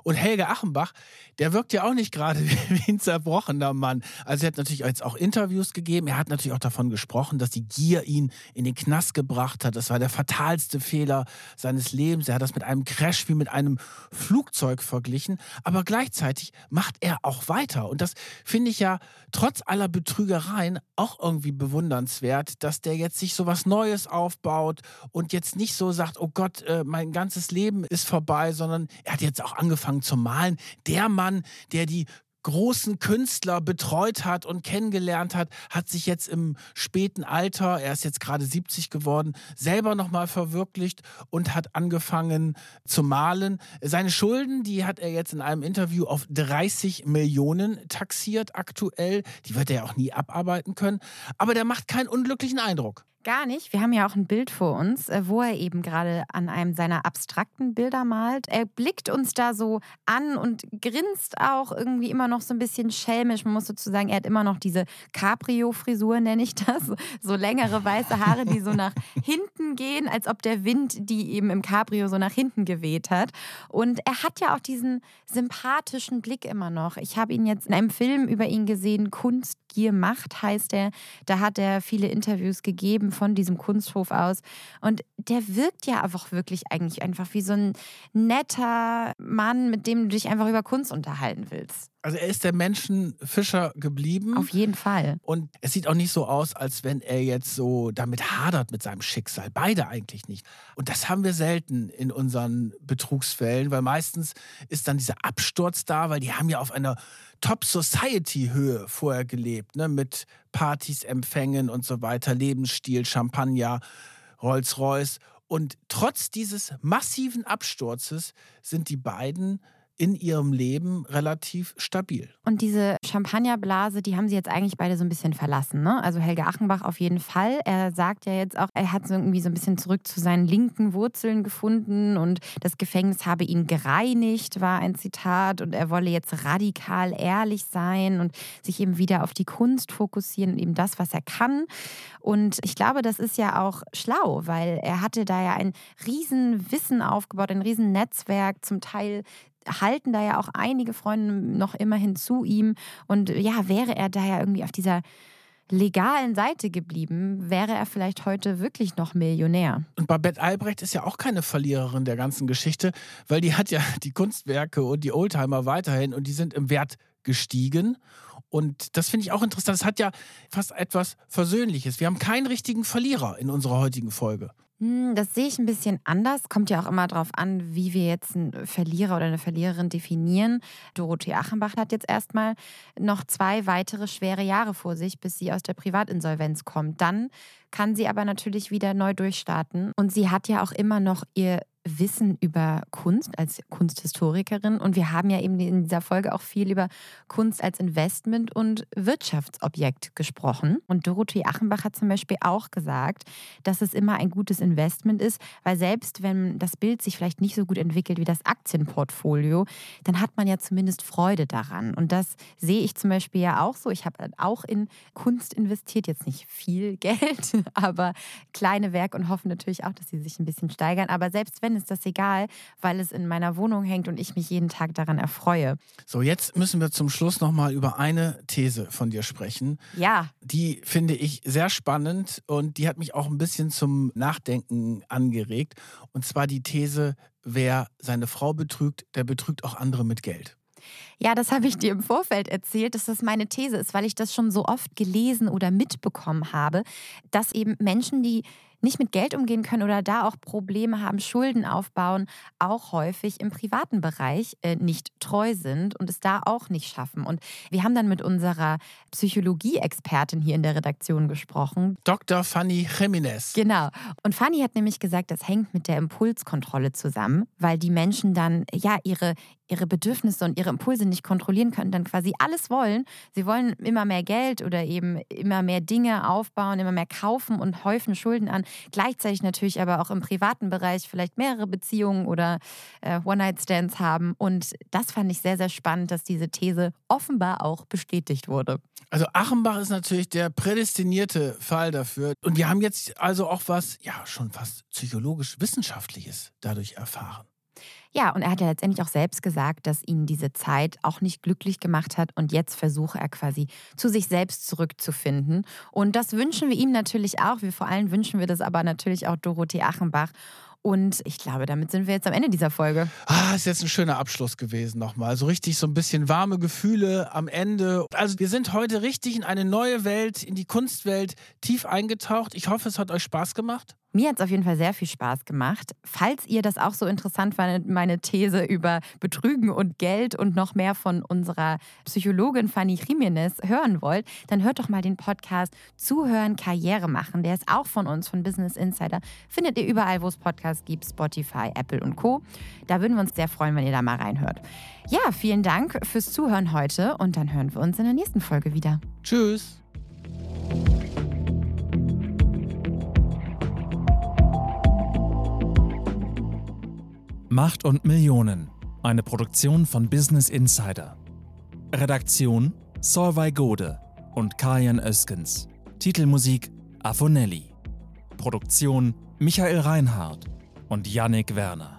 S2: Und Helge Achenbach, der wirkt ja auch nicht gerade [LAUGHS] wie ein zerbrochener Mann. Also er hat natürlich jetzt auch Interviews gegeben. Er hat natürlich auch davon gesprochen, dass die Gier ihn in den Knast gebracht hat. Das war der fatalste Fehler seines Lebens. Er hat das mit einem Crash wie mit einem Flugzeug verglichen. Aber gleichzeitig macht er auch weiter. Und das finde ich ja trotz aller Betrügereien auch irgendwie bewundernswert, dass der jetzt sich so was Neues aufbaut und jetzt nicht so sagt, oh Gott, äh, mein ganzes Leben ist vorbei, sondern er hat jetzt auch angefangen zu malen. Der Mann, der die großen Künstler betreut hat und kennengelernt hat, hat sich jetzt im späten Alter, er ist jetzt gerade 70 geworden, selber nochmal verwirklicht und hat angefangen zu malen. Seine Schulden, die hat er jetzt in einem Interview auf 30 Millionen taxiert aktuell. Die wird er ja auch nie abarbeiten können. Aber der macht keinen unglücklichen Eindruck.
S1: Gar nicht. Wir haben ja auch ein Bild vor uns, äh, wo er eben gerade an einem seiner abstrakten Bilder malt. Er blickt uns da so an und grinst auch irgendwie immer noch so ein bisschen schelmisch. Man muss sozusagen, er hat immer noch diese Cabrio-Frisur, nenne ich das. So längere weiße Haare, die so nach hinten gehen, als ob der Wind die eben im Cabrio so nach hinten geweht hat. Und er hat ja auch diesen sympathischen Blick immer noch. Ich habe ihn jetzt in einem Film über ihn gesehen, Kunstgier Macht heißt er. Da hat er viele Interviews gegeben von diesem Kunsthof aus. Und der wirkt ja einfach wirklich eigentlich einfach wie so ein netter Mann, mit dem du dich einfach über Kunst unterhalten willst.
S2: Also er ist der Menschenfischer geblieben.
S1: Auf jeden Fall.
S2: Und es sieht auch nicht so aus, als wenn er jetzt so damit hadert mit seinem Schicksal. Beide eigentlich nicht. Und das haben wir selten in unseren Betrugsfällen, weil meistens ist dann dieser Absturz da, weil die haben ja auf einer Top-Society-Höhe vorher gelebt, ne? mit Partys, Empfängen und so weiter, Lebensstil, Champagner, Rolls-Royce. Und trotz dieses massiven Absturzes sind die beiden in ihrem Leben relativ stabil.
S1: Und diese Champagnerblase, die haben sie jetzt eigentlich beide so ein bisschen verlassen. Ne? Also Helge Achenbach auf jeden Fall. Er sagt ja jetzt auch, er hat so irgendwie so ein bisschen zurück zu seinen linken Wurzeln gefunden und das Gefängnis habe ihn gereinigt, war ein Zitat. Und er wolle jetzt radikal ehrlich sein und sich eben wieder auf die Kunst fokussieren und eben das, was er kann. Und ich glaube, das ist ja auch schlau, weil er hatte da ja ein riesen Wissen aufgebaut, ein riesen Netzwerk, zum Teil halten da ja auch einige Freunde noch immerhin zu ihm. Und ja, wäre er da ja irgendwie auf dieser legalen Seite geblieben, wäre er vielleicht heute wirklich noch Millionär.
S2: Und Babette Albrecht ist ja auch keine Verliererin der ganzen Geschichte, weil die hat ja [LAUGHS] die Kunstwerke und die Oldtimer weiterhin und die sind im Wert gestiegen. Und das finde ich auch interessant. Das hat ja fast etwas Versöhnliches. Wir haben keinen richtigen Verlierer in unserer heutigen Folge.
S1: Hm, das sehe ich ein bisschen anders. Kommt ja auch immer darauf an, wie wir jetzt einen Verlierer oder eine Verliererin definieren. Dorothee Achenbach hat jetzt erstmal noch zwei weitere schwere Jahre vor sich, bis sie aus der Privatinsolvenz kommt. Dann kann sie aber natürlich wieder neu durchstarten. Und sie hat ja auch immer noch ihr Wissen über Kunst als Kunsthistorikerin. Und wir haben ja eben in dieser Folge auch viel über Kunst als Investment und Wirtschaftsobjekt gesprochen. Und Dorothee Achenbach hat zum Beispiel auch gesagt, dass es immer ein gutes Investment ist, weil selbst wenn das Bild sich vielleicht nicht so gut entwickelt wie das Aktienportfolio, dann hat man ja zumindest Freude daran. Und das sehe ich zum Beispiel ja auch so. Ich habe auch in Kunst investiert, jetzt nicht viel [LAUGHS] Geld, aber kleine Werke und hoffe natürlich auch, dass sie sich ein bisschen steigern. Aber selbst wenn ist das egal, weil es in meiner Wohnung hängt und ich mich jeden Tag daran erfreue.
S2: So, jetzt müssen wir zum Schluss nochmal über eine These von dir sprechen.
S1: Ja.
S2: Die finde ich sehr spannend und die hat mich auch ein bisschen zum Nachdenken angeregt. Und zwar die These, wer seine Frau betrügt, der betrügt auch andere mit Geld.
S1: Ja, das habe ich dir im Vorfeld erzählt, dass das meine These ist, weil ich das schon so oft gelesen oder mitbekommen habe, dass eben Menschen, die nicht mit Geld umgehen können oder da auch Probleme haben, Schulden aufbauen, auch häufig im privaten Bereich äh, nicht treu sind und es da auch nicht schaffen. Und wir haben dann mit unserer Psychologie-Expertin hier in der Redaktion gesprochen.
S2: Dr. Fanny Jiménez.
S1: Genau. Und Fanny hat nämlich gesagt, das hängt mit der Impulskontrolle zusammen, weil die Menschen dann ja ihre, ihre Bedürfnisse und ihre Impulse nicht kontrollieren können, dann quasi alles wollen. Sie wollen immer mehr Geld oder eben immer mehr Dinge aufbauen, immer mehr kaufen und häufen Schulden an. Gleichzeitig natürlich aber auch im privaten Bereich vielleicht mehrere Beziehungen oder äh, One-Night-Stands haben. Und das fand ich sehr, sehr spannend, dass diese These offenbar auch bestätigt wurde.
S2: Also Achenbach ist natürlich der prädestinierte Fall dafür. Und wir haben jetzt also auch was, ja, schon fast psychologisch-wissenschaftliches dadurch erfahren.
S1: Ja, und er hat ja letztendlich auch selbst gesagt, dass ihn diese Zeit auch nicht glücklich gemacht hat und jetzt versuche er quasi zu sich selbst zurückzufinden. Und das wünschen wir ihm natürlich auch. Wir vor allem wünschen wir das aber natürlich auch Dorothee Achenbach. Und ich glaube, damit sind wir jetzt am Ende dieser Folge.
S2: Ah, ist jetzt ein schöner Abschluss gewesen nochmal. So richtig so ein bisschen warme Gefühle am Ende. Also wir sind heute richtig in eine neue Welt, in die Kunstwelt tief eingetaucht. Ich hoffe, es hat euch Spaß gemacht.
S1: Mir hat es auf jeden Fall sehr viel Spaß gemacht. Falls ihr das auch so interessant fand, meine These über Betrügen und Geld und noch mehr von unserer Psychologin Fanny Jiménez hören wollt, dann hört doch mal den Podcast Zuhören, Karriere machen. Der ist auch von uns, von Business Insider. Findet ihr überall, wo es Podcasts gibt, Spotify, Apple und Co. Da würden wir uns sehr freuen, wenn ihr da mal reinhört. Ja, vielen Dank fürs Zuhören heute und dann hören wir uns in der nächsten Folge wieder.
S2: Tschüss.
S4: Macht und Millionen. Eine Produktion von Business Insider. Redaktion Solvay Gode und Kajan Öskens. Titelmusik Afonelli. Produktion Michael Reinhardt und Yannick Werner.